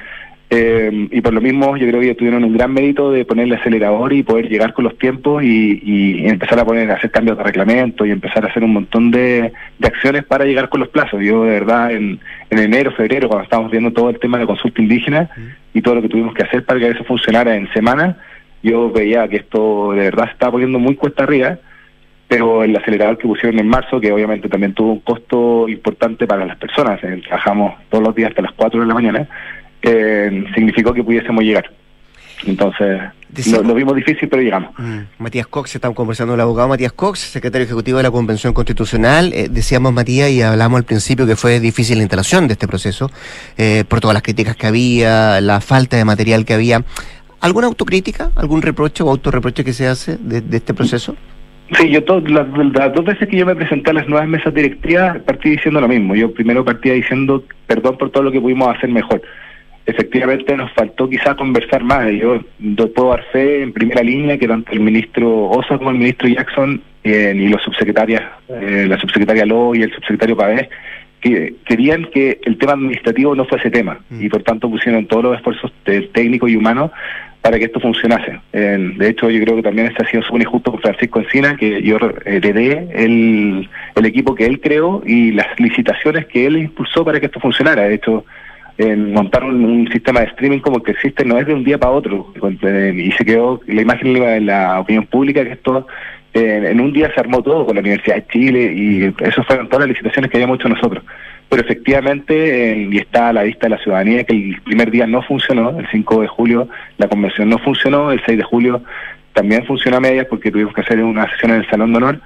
Eh, y por lo mismo yo creo que tuvieron un gran mérito de ponerle acelerador y poder llegar con los tiempos y, empezar a poner a hacer cambios de reglamento y empezar a hacer un montón de, acciones para llegar con los plazos. Yo de verdad en, enero, febrero, cuando estábamos viendo todo el tema de consulta indígena y todo lo que tuvimos que hacer para que eso funcionara en semana, yo veía que esto de verdad se estaba poniendo muy cuesta arriba pero el acelerador que pusieron en marzo, que obviamente también tuvo un costo importante para las personas, trabajamos todos los días hasta las 4 de la mañana, eh, significó que pudiésemos llegar. Entonces, lo, vimos difícil, pero llegamos. Mm, Matías Cox, estamos conversando con el abogado Matías Cox, secretario ejecutivo de la Convención Constitucional. Eh, decíamos, Matías, y hablamos al principio que fue difícil la instalación de este proceso, eh, por todas las críticas que había, la falta de material que había. ¿Alguna autocrítica, algún reproche o autorreproche que se hace de, este proceso? Sí, yo las, las, dos veces que yo me presenté a las nuevas mesas directivas partí diciendo lo mismo. Yo primero partía diciendo perdón por todo lo que pudimos hacer mejor efectivamente nos faltó quizá conversar más. Yo, puedo dar fe en primera línea que tanto el ministro Osa como el ministro Jackson eh, y los subsecretarias, eh, la subsecretaria Lowe y el subsecretario Pavés, que querían que el tema administrativo no fuese tema mm. y por tanto pusieron todos los esfuerzos técnicos y humanos para que esto funcionase. de hecho, yo creo que también este ha sido súper injusto con Francisco Encina, que yo heredé el, el equipo que él creó y las licitaciones que él impulsó para que esto funcionara. De hecho, en montar un, sistema de streaming como que existe no es de un día para otro. Y se quedó la imagen en la opinión pública que esto en un día se armó todo con la Universidad de Chile y eso fueron todas las licitaciones que habíamos hecho nosotros. Pero efectivamente, y está a la vista de la ciudadanía, que el primer día no funcionó, el 5 de julio la convención no funcionó, el 6 de julio también funcionó a medias porque tuvimos que hacer una sesión en el Salón de Honor.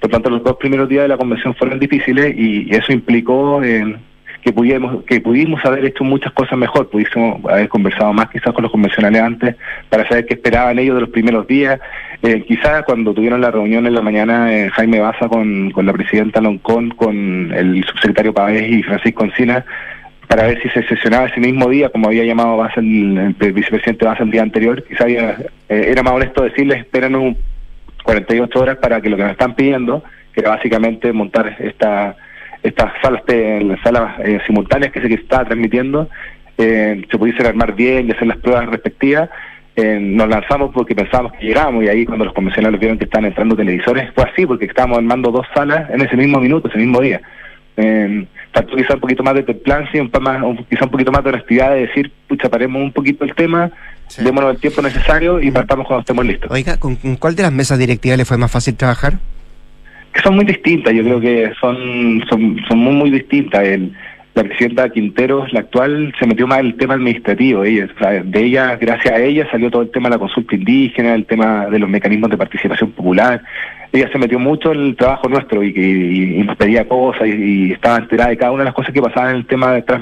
Por tanto, los dos primeros días de la convención fueron difíciles y eso implicó en que pudimos, que pudimos haber hecho muchas cosas mejor, pudimos haber conversado más quizás con los convencionales antes para saber qué esperaban ellos de los primeros días. Eh, quizás cuando tuvieron la reunión en la mañana eh, Jaime Baza con, con la presidenta Loncón, con el subsecretario Pavés y Francisco Encina, para ver si se sesionaba ese mismo día, como había llamado el, vicepresidente Baza el día anterior, quizás eh, era más honesto decirles, esperen un 48 horas para que lo que nos están pidiendo, que era básicamente montar esta estas salas, las salas eh, simultáneas que se estaba transmitiendo, eh, se pudiesen armar bien y hacer las pruebas respectivas. Eh, nos lanzamos porque pensábamos que llegábamos y ahí cuando los convencionales vieron que estaban entrando televisores fue así porque estábamos armando dos salas en ese mismo minuto, ese mismo día. Eh, quizá un poquito más de templancia, un, más, quizá un poquito más de honestidad de decir, pucha, paremos un poquito el tema, démonos el tiempo necesario y partamos cuando estemos listos. Oiga, ¿con, cuál de las mesas directivas le fue más fácil trabajar? Son muy distintas, yo creo que son, son, son muy, muy distintas. El, la presidenta Quinteros, la actual, se metió más en el tema administrativo. Ella, de ella, gracias a ella, salió todo el tema de la consulta indígena, el tema de los mecanismos de participación popular. Ella se metió mucho en el trabajo nuestro y, y, nos pedía cosas y, estaba enterada de cada una de las cosas que pasaban en el tema de tras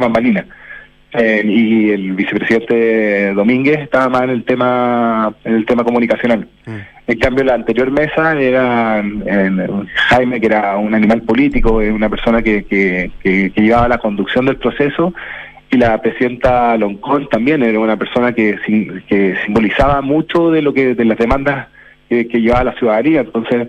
eh, y el vicepresidente Domínguez estaba más en el tema en el tema comunicacional. Mm. En cambio, la anterior mesa era Jaime, que era un animal político, una persona que, que, llevaba la conducción del proceso, y la presidenta Loncón también era una persona que, que simbolizaba mucho de lo que de las demandas que, que llevaba la ciudadanía. Entonces,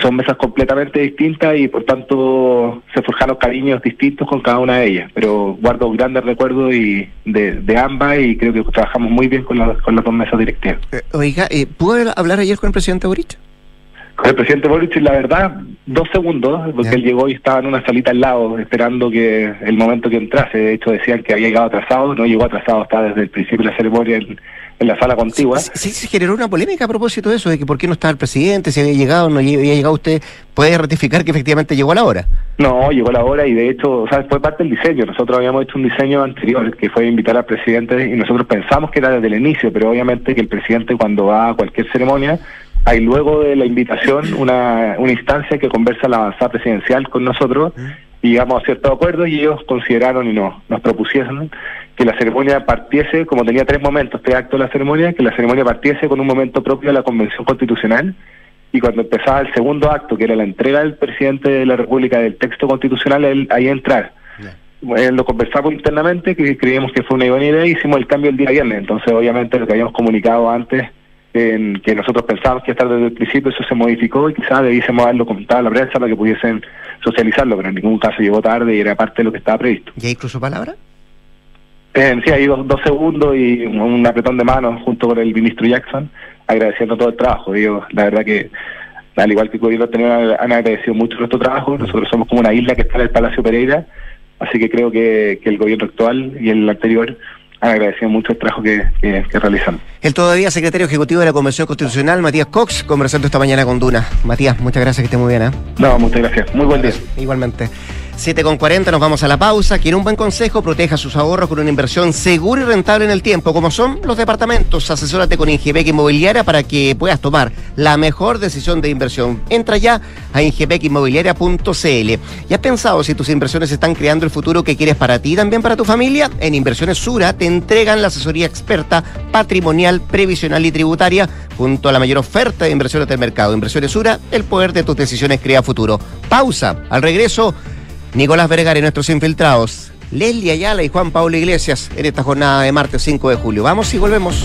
son mesas completamente distintas y por tanto se forjaron cariños distintos con cada una de ellas. Pero guardo grandes recuerdos y de, de ambas y creo que trabajamos muy bien con, con las dos mesas directivas. Eh, oiga, eh, ¿pudo hablar ayer con el presidente Boric? El presidente Boric, la verdad, dos segundos, porque él llegó y estaba en una salita al lado esperando que el momento que entrase. De hecho, decían que había llegado atrasado, no llegó atrasado, está desde el principio de la ceremonia en la sala contigua. Sí, se generó una polémica a propósito de eso, de que por qué no estaba el presidente, si había llegado o no había llegado usted. ¿Puede ratificar que efectivamente llegó a la hora? No, llegó a la hora y de hecho, o sea, fue parte del diseño. Nosotros habíamos hecho un diseño anterior que fue invitar al presidente y nosotros pensamos que era desde el inicio, pero obviamente que el presidente cuando va a cualquier ceremonia hay luego de la invitación una, una instancia que conversa la avanzada presidencial con nosotros y llegamos a ciertos acuerdos y ellos consideraron y nos, nos propusieron que la ceremonia partiese, como tenía tres momentos, tres actos de la ceremonia, que la ceremonia partiese con un momento propio de la Convención Constitucional y cuando empezaba el segundo acto, que era la entrega del presidente de la República del texto constitucional, él, ahí entrar. lo conversamos internamente, que creíamos que fue una buena idea y hicimos el cambio el día viernes. Entonces, obviamente, lo que habíamos comunicado antes, en que nosotros pensábamos que estar desde el principio, eso se modificó y quizás debiésemos haberlo comentado a la prensa para que pudiesen socializarlo, pero en ningún caso llegó tarde y era parte de lo que estaba previsto. ¿Y hay incluso palabra? Eh, sí, hay dos, segundos y un apretón de manos junto con el ministro Jackson, agradeciendo todo el trabajo. Digo, la verdad que, al igual que el gobierno han agradecido mucho nuestro trabajo. Nosotros somos como una isla que está en el Palacio Pereira, así que creo que, el gobierno actual y el anterior han agradecido mucho el trabajo que, que, realizan. El todavía secretario ejecutivo de la Convención Constitucional, Matías Cox, conversando esta mañana con Duna. Matías, muchas gracias, que esté muy bien. ¿eh? No, muchas gracias. Muy buen día. Igualmente. 7 con 40, nos vamos a la pausa. Quiere un buen consejo, proteja sus ahorros con una inversión segura y rentable en el tiempo, como son los departamentos. Asesórate con Ingebec Inmobiliaria para que puedas tomar la mejor decisión de inversión. Entra ya a ingebecinmobiliaria.cl. ¿Ya has pensado si tus inversiones están creando el futuro que quieres para ti y también para tu familia? En Inversiones Sura te entregan la asesoría experta patrimonial, previsional y tributaria junto a la mayor oferta de inversiones del mercado. Inversiones Sura, el poder de tus decisiones crea futuro. Pausa. Al regreso Nicolás Vergara y nuestros infiltrados, Leslie Ayala y Juan Pablo Iglesias en esta jornada de martes 5 de julio. Vamos y volvemos.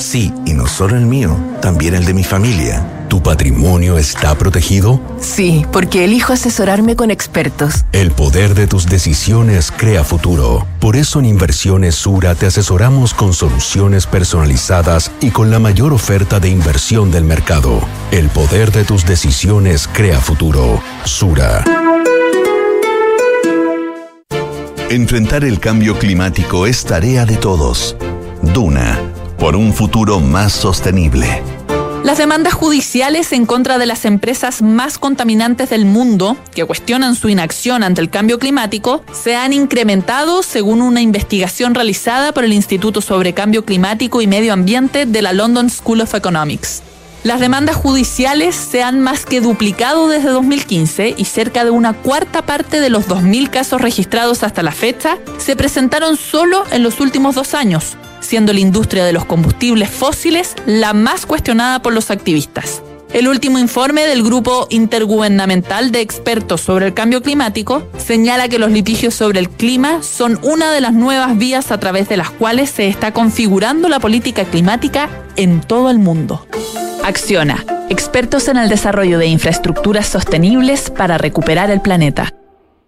Sí, y no solo el mío, también el de mi familia. ¿Tu patrimonio está protegido? Sí, porque elijo asesorarme con expertos. El poder de tus decisiones crea futuro. Por eso en Inversiones Sura te asesoramos con soluciones personalizadas y con la mayor oferta de inversión del mercado. El poder de tus decisiones crea futuro. Sura. Enfrentar el cambio climático es tarea de todos. Duna por un futuro más sostenible. Las demandas judiciales en contra de las empresas más contaminantes del mundo, que cuestionan su inacción ante el cambio climático, se han incrementado según una investigación realizada por el Instituto sobre Cambio Climático y Medio Ambiente de la London School of Economics. Las demandas judiciales se han más que duplicado desde 2015 y cerca de una cuarta parte de los 2.000 casos registrados hasta la fecha se presentaron solo en los últimos dos años, siendo la industria de los combustibles fósiles la más cuestionada por los activistas. El último informe del Grupo Intergubernamental de Expertos sobre el Cambio Climático señala que los litigios sobre el clima son una de las nuevas vías a través de las cuales se está configurando la política climática en todo el mundo. Acciona, expertos en el desarrollo de infraestructuras sostenibles para recuperar el planeta.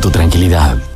tu tranquilidad.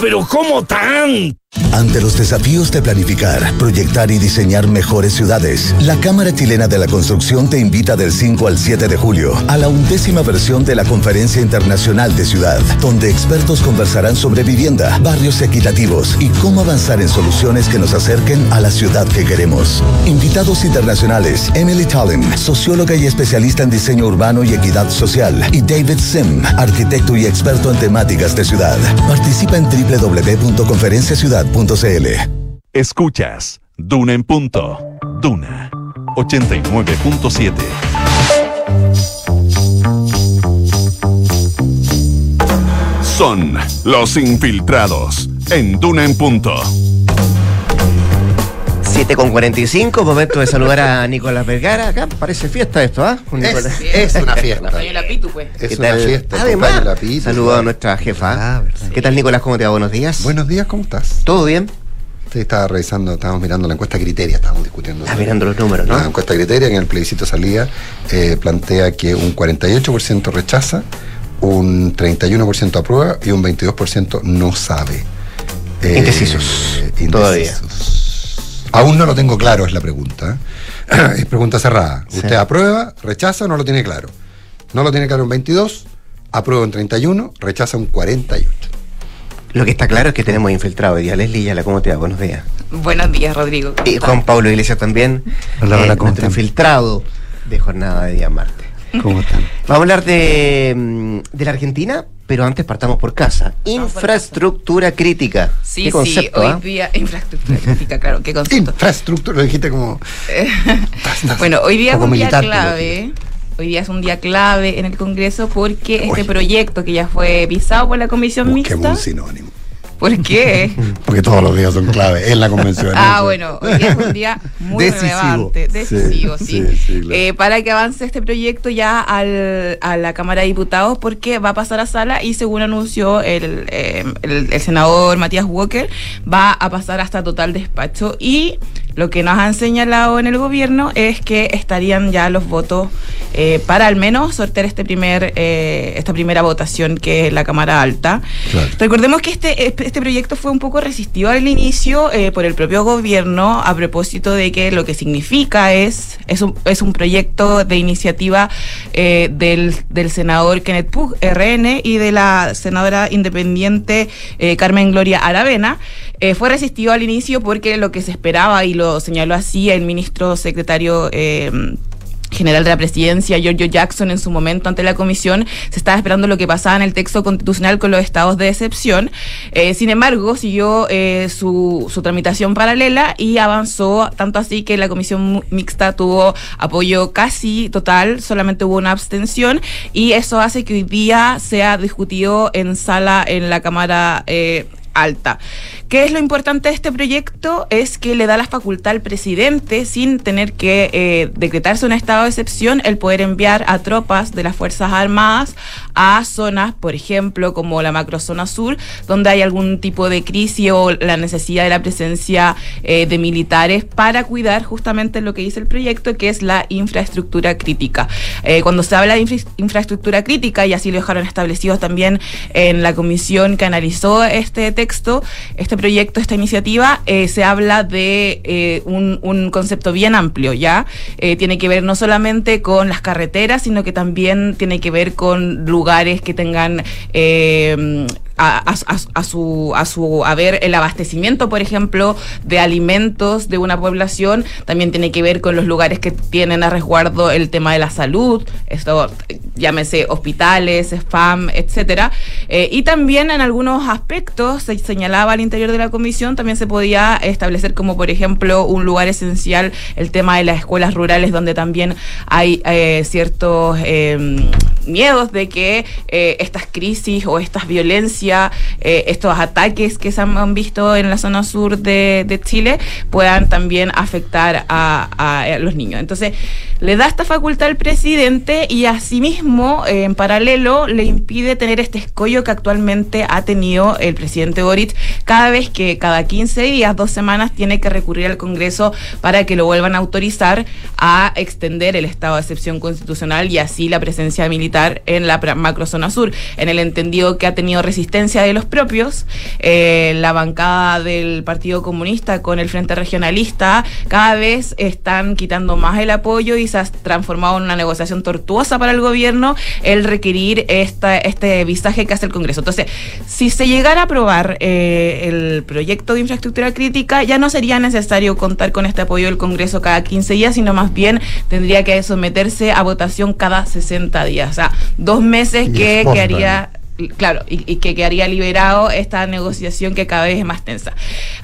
pero ¿cómo tan? Ante los desafíos de planificar, proyectar y diseñar mejores ciudades, la Cámara Chilena de la Construcción te invita del 5 al 7 de julio a la undécima versión de la Conferencia Internacional de Ciudad, donde expertos conversarán sobre vivienda, barrios equitativos y cómo avanzar en soluciones que nos acerquen a la ciudad que queremos. Invitados internacionales, Emily Tallin, socióloga y especialista en diseño urbano y equidad social, y David Sim, arquitecto y experto en temáticas de ciudad. Participa en Escuchas Duna en punto. Duna 89.7. Son los infiltrados en Duna en punto. 7 con 45, momento de saludar a Nicolás Vergara. Acá parece fiesta esto, ¿ah? Con Es- Nicolás. es una [laughs] fiesta. La Pitu, pues. Es ¿Qué una fiesta. Además, la saludo a nuestra jefa. Ah. ¿Qué tal, Nicolás? ¿Cómo te va? Buenos días. Buenos días, ¿cómo estás? ¿Todo bien? Sí, estaba revisando, estábamos mirando la encuesta Criteria, estábamos discutiendo. Estás mirando los números, ¿no? La encuesta Criteria en el plebiscito salida eh, plantea que un 48% rechaza, un 31% aprueba y un 22% no sabe. Eh, Indecisos, indecisos. todavía. Aún no lo tengo claro, es la pregunta. [clears throat] es pregunta cerrada. Sí. ¿Usted aprueba, rechaza o no lo tiene claro? No lo tiene claro en 22, aprueba en 31, rechaza un 48. Lo que está claro es que tenemos infiltrado hoy día. Leslie Yala, ¿cómo te va? Buenos días. Buenos días, Rodrigo. Y Juan Pablo Iglesias también. Hola, hola, eh, ¿cómo nuestro están? infiltrado de jornada de día martes. ¿Cómo están? [laughs] Vamos a hablar de, mm, de la Argentina, pero antes partamos por casa. Infraestructura crítica. Sí, ¿Qué concepto, sí, hoy ah? día infraestructura crítica, claro, qué concepto. Infraestructura, lo dijiste como. [laughs] Bueno, hoy día es un día clave. Hoy día es un día clave en el Congreso porque este proyecto que ya fue pisado por la Comisión Busquemos Mixta. un sinónimo. ¿Por qué? [laughs] Porque todos los días son clave en la convención. Ah, bueno, hoy es un día muy Decisivo. relevante, decisivo, sí. Sí, sí, claro. Eh, para que avance este proyecto ya al, a la Cámara de Diputados, porque va a pasar a sala y según anunció el, eh, el, el senador Matías Walker, va a pasar hasta total despacho. Y lo que nos han señalado en el gobierno es que estarían ya los votos eh, para al menos sortear este primer, eh, esta primera votación que es la Cámara Alta. Recordemos que este, este proyecto fue un poco resistido al inicio eh, por el propio gobierno a propósito de que lo que significa es, es, un, es un proyecto de iniciativa eh, del, del senador Kenneth Pug, RN, y de la senadora independiente eh, Carmen Gloria Aravena. Eh, fue resistido al inicio porque lo que se esperaba, y lo señaló así el ministro secretario eh, general de la presidencia, Giorgio Jackson, en su momento ante la comisión, se estaba esperando lo que pasaba en el texto constitucional con los estados de excepción. Eh, sin embargo, siguió eh, su, tramitación paralela y avanzó tanto así que la comisión mixta tuvo apoyo casi total, solamente hubo una abstención y eso hace que hoy día sea discutido en sala en la Cámara. Alta. ¿Qué es lo importante de este proyecto? Es que le da la facultad al presidente, sin tener que eh, decretarse un estado de excepción, el poder enviar a tropas de las Fuerzas Armadas a zonas, por ejemplo, como la macrozona sur, donde hay algún tipo de crisis o la necesidad de la presencia eh, de militares para cuidar justamente lo que dice el proyecto, que es la infraestructura crítica. Eh, cuando se habla de infra- infraestructura crítica, y así lo dejaron establecido también en la comisión que analizó este texto, este proyecto, esta iniciativa, eh, se habla de eh, un, un concepto bien amplio, ¿ya? Eh, tiene que ver no solamente con las carreteras, sino que también tiene que ver con lugares que tengan eh, a, a- a- su a su el abastecimiento, por ejemplo, de alimentos de una población, también tiene que ver con los lugares que tienen a resguardo el tema de la salud, esto llámese hospitales, spam, etcétera, Eh, y también en algunos aspectos se señalaba al interior de la comisión también se podía establecer como por ejemplo un lugar esencial el tema de las escuelas rurales donde también hay eh, ciertos eh, miedos de que eh, estas crisis o estas violencias, eh, estos ataques que se han, visto en la zona sur de, Chile puedan también afectar a, los niños. Entonces, le da esta facultad al presidente y asimismo, eh, en paralelo, le impide tener este escollo que actualmente ha tenido el presidente Boric cada vez que cada 15 días, dos semanas, tiene que recurrir al Congreso para que lo vuelvan a autorizar a extender el estado de excepción constitucional y así la presencia militar en la macrozona sur, en el entendido que ha tenido resistencia de los propios, eh, la bancada del Partido Comunista con el Frente Regionalista cada vez están quitando más el apoyo y se ha transformado en una negociación tortuosa para el gobierno el requerir esta, este visaje que hace el Congreso. Entonces, si se llegara a aprobar eh, el proyecto de infraestructura crítica, ya no sería necesario contar con este apoyo del Congreso cada 15 días, sino más bien tendría que someterse a votación cada 60 días. O sea, dos meses que quedaría claro, y, que quedaría liberado esta negociación que cada vez es más tensa.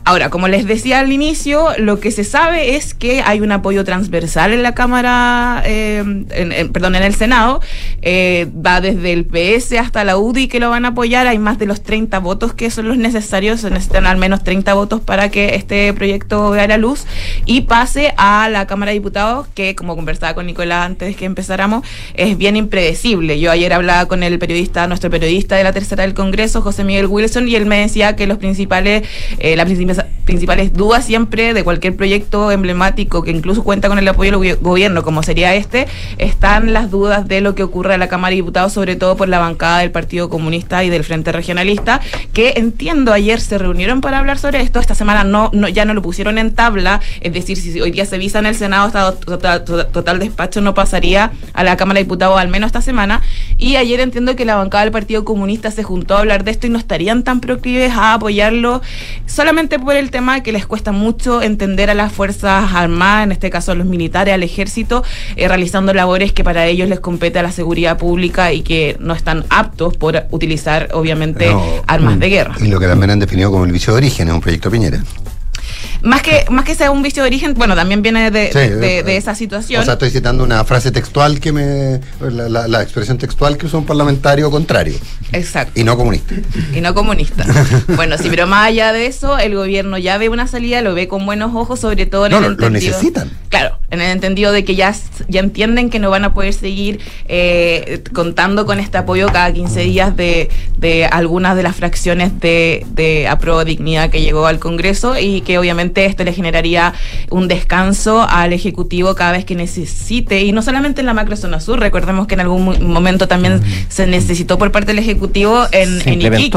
Ahora, como les decía al inicio, lo que se sabe es que hay un apoyo transversal en la Cámara, eh, en- perdón, en el Senado, eh, va desde el PS hasta la UDI que lo van a apoyar, hay más de los 30 votos que son los necesarios, se necesitan al menos 30 votos para que este proyecto vea la luz y pase a la Cámara de Diputados, que como conversaba con Nicolás antes que empezáramos, es bien impredecible. Yo ayer hablaba con el periodista, nuestro periodista de la tercera del Congreso, José Miguel Wilson, y él me decía que los principales, eh, las principales, dudas siempre de cualquier proyecto emblemático que incluso cuenta con el apoyo del gobi- gobierno, como sería este, están las dudas de lo que ocurre en la Cámara de Diputados, sobre todo por la bancada del Partido Comunista y del Frente Regionalista, que entiendo ayer se reunieron para hablar sobre esto, esta semana no, ya no lo pusieron en tabla, es decir, si hoy día se visa en el Senado, total- total despacho no pasaría a la Cámara de Diputados al menos esta semana, y ayer entiendo que la bancada del Partido Comunista se juntó a hablar de esto y no estarían tan proclives a apoyarlo solamente por el tema que les cuesta mucho entender a las Fuerzas Armadas, en este caso a los militares, al ejército, eh, realizando labores que para ellos les compete a la seguridad pública y que no están aptos por utilizar, obviamente, No. armas de guerra. Y lo que también han definido como el vicio de origen es un proyecto Piñera. Más que, más que sea un vicio de origen, bueno, también viene de, Sí, de- eh, de esa situación. O sea, estoy citando una frase textual que me. La, la- la expresión textual que usa un parlamentario contrario Exacto. y no comunista. y no comunista. [laughs] bueno, sí, pero más allá de eso, el gobierno ya ve una salida, lo ve con buenos ojos, sobre todo en No, el lo, necesitan. Claro, en el entendido de que ya, ya entienden que no van a poder seguir eh, contando con este apoyo cada 15 días de, de algunas de las fracciones de, de apruebo dignidad que llegó al Congreso y que obviamente esto le generaría un descanso al Ejecutivo cada vez que necesite, y no solamente en la macrozona sur, recordemos que en algún mo- momento también se necesitó por parte del Ejecutivo en,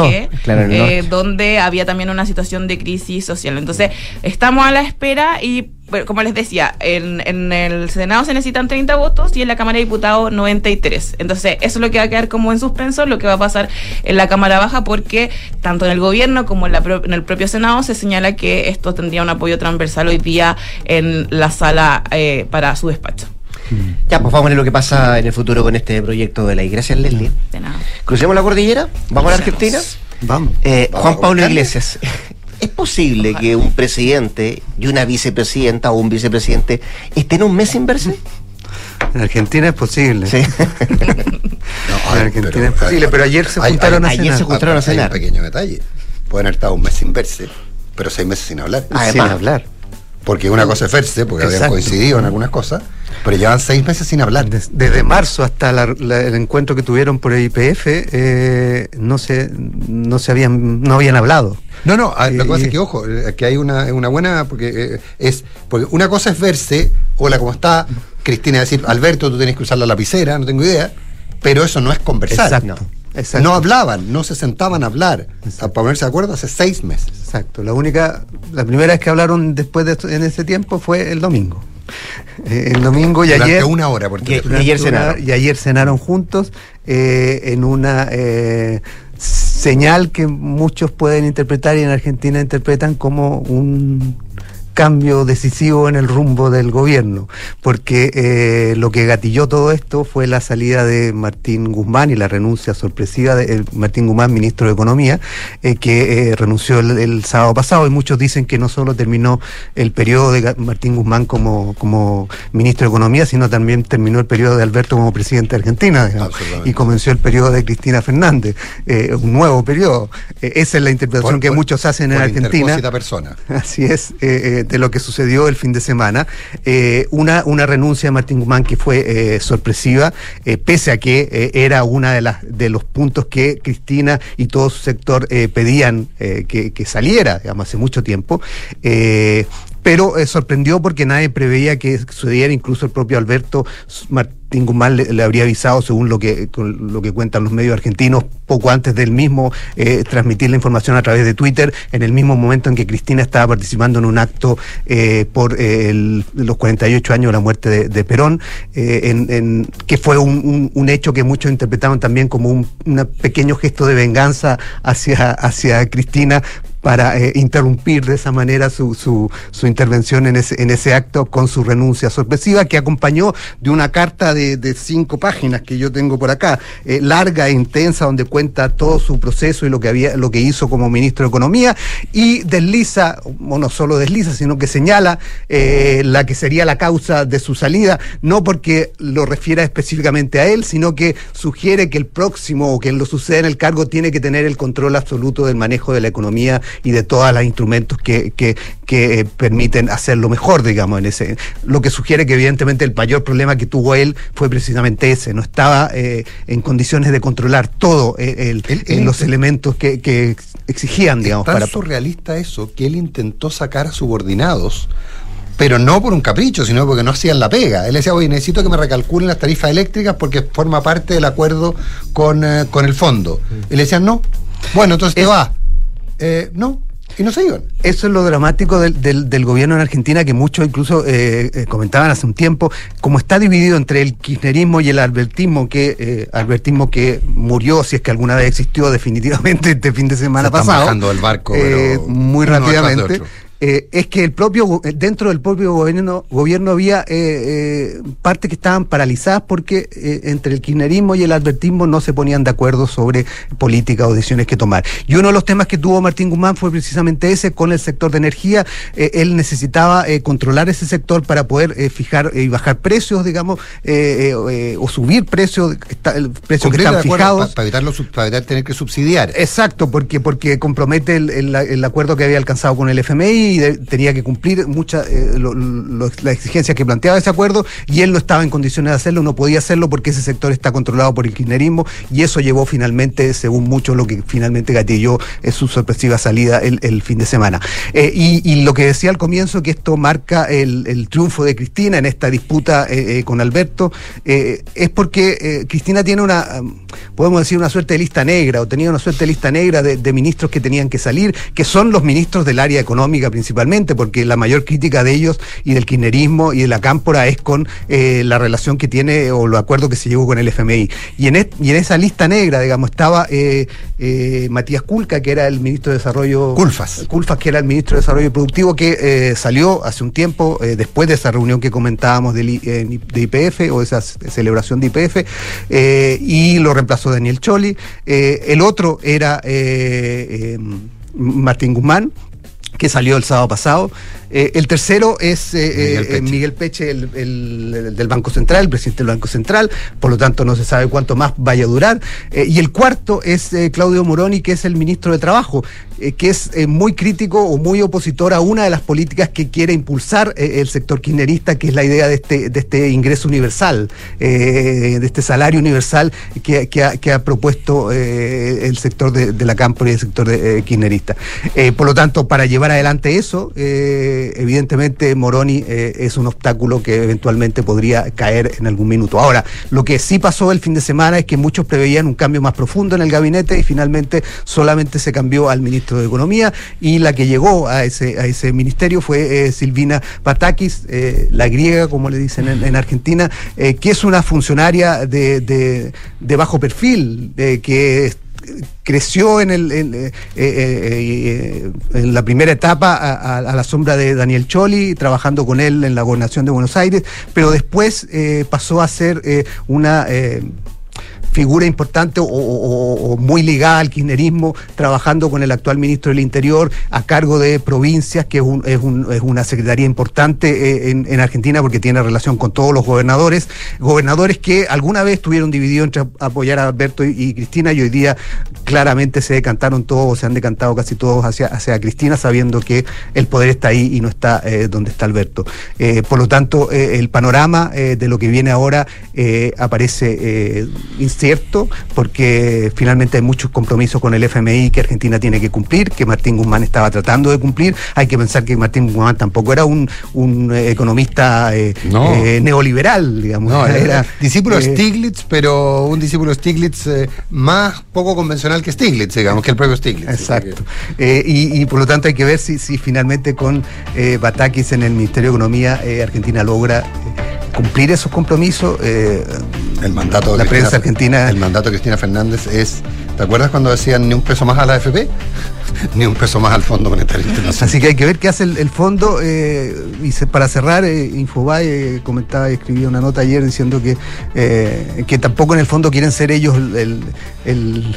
Iquique, claro, eh, donde había también una situación de crisis social. Entonces, estamos a la espera y, bueno, como les decía, en, en el Senado se necesitan 30 votos y en la Cámara de Diputados 93. Entonces, eso es lo que va a quedar como en suspenso, lo que va a pasar en la Cámara Baja, porque tanto en el gobierno como en, la pro- en el propio Senado se señala que esto tendría un apoyo transversal hoy día en la sala eh, para su despacho. Ya, pues vamos a ver lo que pasa en el futuro con este proyecto de ley. Gracias, Leslie. De nada. Crucemos la cordillera, vamos a la Argentina. Vamos. Eh, Vamos Juan Pablo. Iglesias, ¿es posible que un presidente y una vicepresidenta o un vicepresidente estén un mes sin verse? En Argentina es posible. Sí. [laughs] en Argentina es posible, pero ayer se Hay- juntaron hay- a ayer cenar. se juntaron a Hay un cenar. pequeño detalle. pueden haber estado un mes sin verse, pero seis meses sin hablar. sin hablar. Porque una cosa es verse, porque habían Exacto. coincidido en algunas cosas, pero llevan seis meses sin hablar. Desde marzo hasta la- la- el encuentro que tuvieron por el IPF, eh, no se, no se habían, no habían hablado. No, no, a- lo que pasa es que, ojo, eh, que hay una, una buena, porque eh, es, porque una cosa es verse, hola, ¿cómo está? Cristina decir, Alberto, tú tienes que usar la lapicera, no tengo idea, pero eso no es conversar. Exacto, exacto. No hablaban, no se sentaban a hablar, a ponerse de acuerdo hace seis meses. Exacto. La única, la primera vez que hablaron después de esto- en ese tiempo fue el domingo. Eh, el domingo y Durante ayer. una hora, por ayer cenaron. y ayer cenaron juntos eh, en una eh, señal que muchos pueden interpretar y en Argentina interpretan como un cambio decisivo en el rumbo del gobierno, porque eh, lo que gatilló todo esto fue la salida de Martín Guzmán y la renuncia sorpresiva de el Martín Guzmán, ministro de Economía, eh, que eh, renunció el, el sábado pasado y muchos dicen que no solo terminó el periodo de Martín Guzmán como, como ministro de Economía, sino también terminó el periodo de Alberto como presidente de Argentina digamos, y comenzó el periodo de Cristina Fernández, eh, un nuevo periodo. Eh, esa es la interpretación Por- que por- muchos hacen en Argentina. persona. [laughs] Así es, eh, eh, de lo que sucedió el fin de semana. Eh, una, una renuncia de Martín Guzmán que fue eh, sorpresiva, eh, pese a que era una de, las, de los puntos que Cristina y todo su sector pedían que, que saliera, digamos, hace mucho tiempo. Pero eh, sorprendió porque nadie preveía que sucediera, incluso el propio Alberto Martín Guzmán le, habría avisado, según lo que, con lo que cuentan los medios argentinos, poco antes del mismo eh, transmitir la información a través de Twitter, en el mismo momento en que Cristina estaba participando en un acto eh, por eh, el- los 48 años de la muerte de, Perón, en, en- que fue un, un- un hecho que muchos interpretaron también como un una pequeño gesto de venganza hacia, hacia Cristina para eh, interrumpir de esa manera su, su, su intervención en ese, en ese acto con su renuncia sorpresiva que acompañó de una carta de, de cinco páginas que yo tengo por acá, eh, larga e intensa, donde cuenta todo su proceso y lo que había, lo que hizo como ministro de Economía, y desliza, o no solo desliza, sino que señala eh, la que sería la causa de su salida, no porque lo refiera específicamente a él, sino que sugiere que el próximo o quien lo suceda en el cargo tiene que tener el control absoluto del manejo de la economía y de todos los instrumentos que, que, que, eh, permiten hacerlo mejor, digamos, en ese. Lo que sugiere que evidentemente el mayor problema que tuvo él fue precisamente ese, no estaba eh, en condiciones de controlar todo eh, el- Él- eh, los elementos que, que exigían, digamos, tan para surrealista eso que él intentó sacar a subordinados, pero no por un capricho, sino porque no hacían la pega. Él decía, oye, necesito que me recalculen las tarifas eléctricas porque forma parte del acuerdo con, eh, con el fondo. Y le decían, no. Bueno, entonces te Es- va. Eh, no. Y no se iban. Eso es lo dramático del, del- del gobierno en Argentina, que muchos incluso eh, eh, comentaban hace un tiempo, como está dividido entre el kirchnerismo y el albertismo, que eh, albertismo que murió, si es que alguna vez existió definitivamente este fin de semana Se pasado, bajando del barco, eh, pero muy rápidamente. Eh, es que el propio eh, dentro del propio gobierno gobierno había eh, eh, partes que estaban paralizadas porque entre el kirchnerismo y el albertismo no se ponían de acuerdo sobre políticas o decisiones que tomar. Y uno de los temas que tuvo Martín Guzmán fue precisamente ese con el sector de energía. Él necesitaba controlar ese sector para poder fijar y bajar precios, digamos, o subir precios, que está- el precio que están fijados. pa- Para, evitarlo, sub- para evitar tener que subsidiar. Exacto, porque, porque compromete el, el- el acuerdo que había alcanzado con el FMI y tenía que cumplir muchas eh, las exigencias que planteaba ese acuerdo y él no estaba en condiciones de hacerlo, no podía hacerlo porque ese sector está controlado por el kirchnerismo y eso llevó finalmente, según muchos, lo que finalmente gatilló es su sorpresiva salida el, fin de semana. Eh, y, lo que decía al comienzo, que esto marca el, triunfo de Cristina en esta disputa eh, eh, con Alberto, eh, es porque eh, Cristina tiene una, um, podemos decir, una suerte de lista negra, o tenía una suerte de lista negra de, de ministros que tenían que salir, que son los ministros del área económica principalmente, porque la mayor crítica de ellos y del kirchnerismo y de la cámpora es con eh, la relación que tiene o los acuerdos que se llegó con el FMI. Y en, et- y en esa lista negra, digamos, estaba eh, eh, Matías Culca, que era el ministro de Desarrollo. Culfas. Culfas, que era el ministro de Desarrollo Productivo, que eh, salió hace un tiempo, eh, después de esa reunión que comentábamos del eh, de IPF, o esa celebración de IPF, eh, y lo reemplazó Daniel Choli. Eh, el otro era eh, eh, Martín Guzmán, que salió el sábado pasado. Eh, el tercero es eh, Miguel eh, Peche. Miguel Peche, el, el- el del Banco Central, el presidente del Banco Central, por lo tanto no se sabe cuánto más vaya a durar. Y el cuarto es Claudio Moroni, que es el ministro de Trabajo, que es muy crítico o muy opositor a una de las políticas que quiere impulsar el sector kirchnerista, que es la idea de este, de este ingreso universal, de este salario universal que, que ha, que ha propuesto el sector de, de la campo y el sector de, kirchnerista. Por lo tanto, para llevar adelante eso, eh, evidentemente Moroni eh, es un obstáculo que eventualmente podría caer en algún minuto. Ahora, lo que sí pasó el fin de semana es que muchos preveían un cambio más profundo en el gabinete y finalmente solamente se cambió al ministro de Economía y la que llegó a ese, a ese ministerio fue eh, Silvina Patakis, eh, la griega, como le dicen en, en Argentina, eh, que es una funcionaria de, de- de bajo perfil, eh, que creció en, el, en, eh, eh, eh, la primera etapa a, a- la sombra de Daniel Choli, trabajando con él en la gobernación de Buenos Aires, pero después pasó a ser una... figura importante o, o- o- o muy ligada al kirchnerismo, trabajando con el actual ministro del Interior a cargo de provincias, que es, un- es un- es una secretaría importante eh, en, en Argentina porque tiene relación con todos los gobernadores, gobernadores que alguna vez estuvieron divididos entre apoyar a Alberto y, Cristina y hoy día claramente se decantaron todos, se han decantado casi todos hacia, Cristina, sabiendo que el poder está ahí y no está eh, donde está Alberto. Eh, por lo tanto, el panorama de lo que viene ahora aparece incierto, porque finalmente hay muchos compromisos con el FMI que Argentina tiene que cumplir, que Martín Guzmán estaba tratando de cumplir. Hay que pensar que Martín Guzmán tampoco era un, un, eh, economista eh, No. eh, neoliberal, digamos. No, [laughs] era, era discípulo eh, Stiglitz, pero un discípulo Stiglitz más poco convencional que Stiglitz, digamos, que el propio Stiglitz. Exacto. Y, y por lo tanto hay que ver si, si finalmente con Batakis en el Ministerio de Economía Argentina logra cumplir esos compromisos. El mandato de la prensa argentina. El mandato de Cristina Fernández es. ¿Te acuerdas cuando decían ni un peso más a la AFP? [laughs] ni un peso más al Fondo Monetario Internacional. Así que hay que ver qué hace el, fondo. eh, y para cerrar, eh, Infobae eh, comentaba y escribía una nota ayer diciendo que, eh, que tampoco en el fondo quieren ser ellos el, el-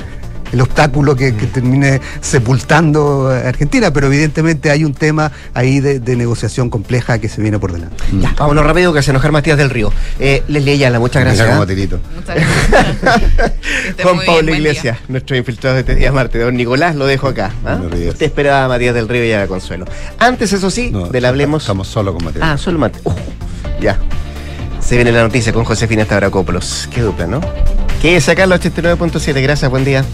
el- obstáculo que, que termine sepultando a Argentina, pero evidentemente hay un tema ahí de, de negociación compleja que se viene por delante. Ya, vámonos rápido que se enojar Matías del Río. Eh, Leslie Ayala, muchas gracias. como ¿eh? tirito. [laughs] Juan muy Pablo Iglesias, nuestro infiltrado de este día martes. Don Nicolás lo dejo acá. ¿ah? Usted esperaba a Matías del Río y a Consuelo. Antes, eso sí, No, del hablemos. Estamos solo con Mateo. Ah, solo Matías. ya. Se viene la noticia con Josefina Stavrakopoulos. Qué dupla, ¿no? Que sacar los 89.7. Gracias, buen día.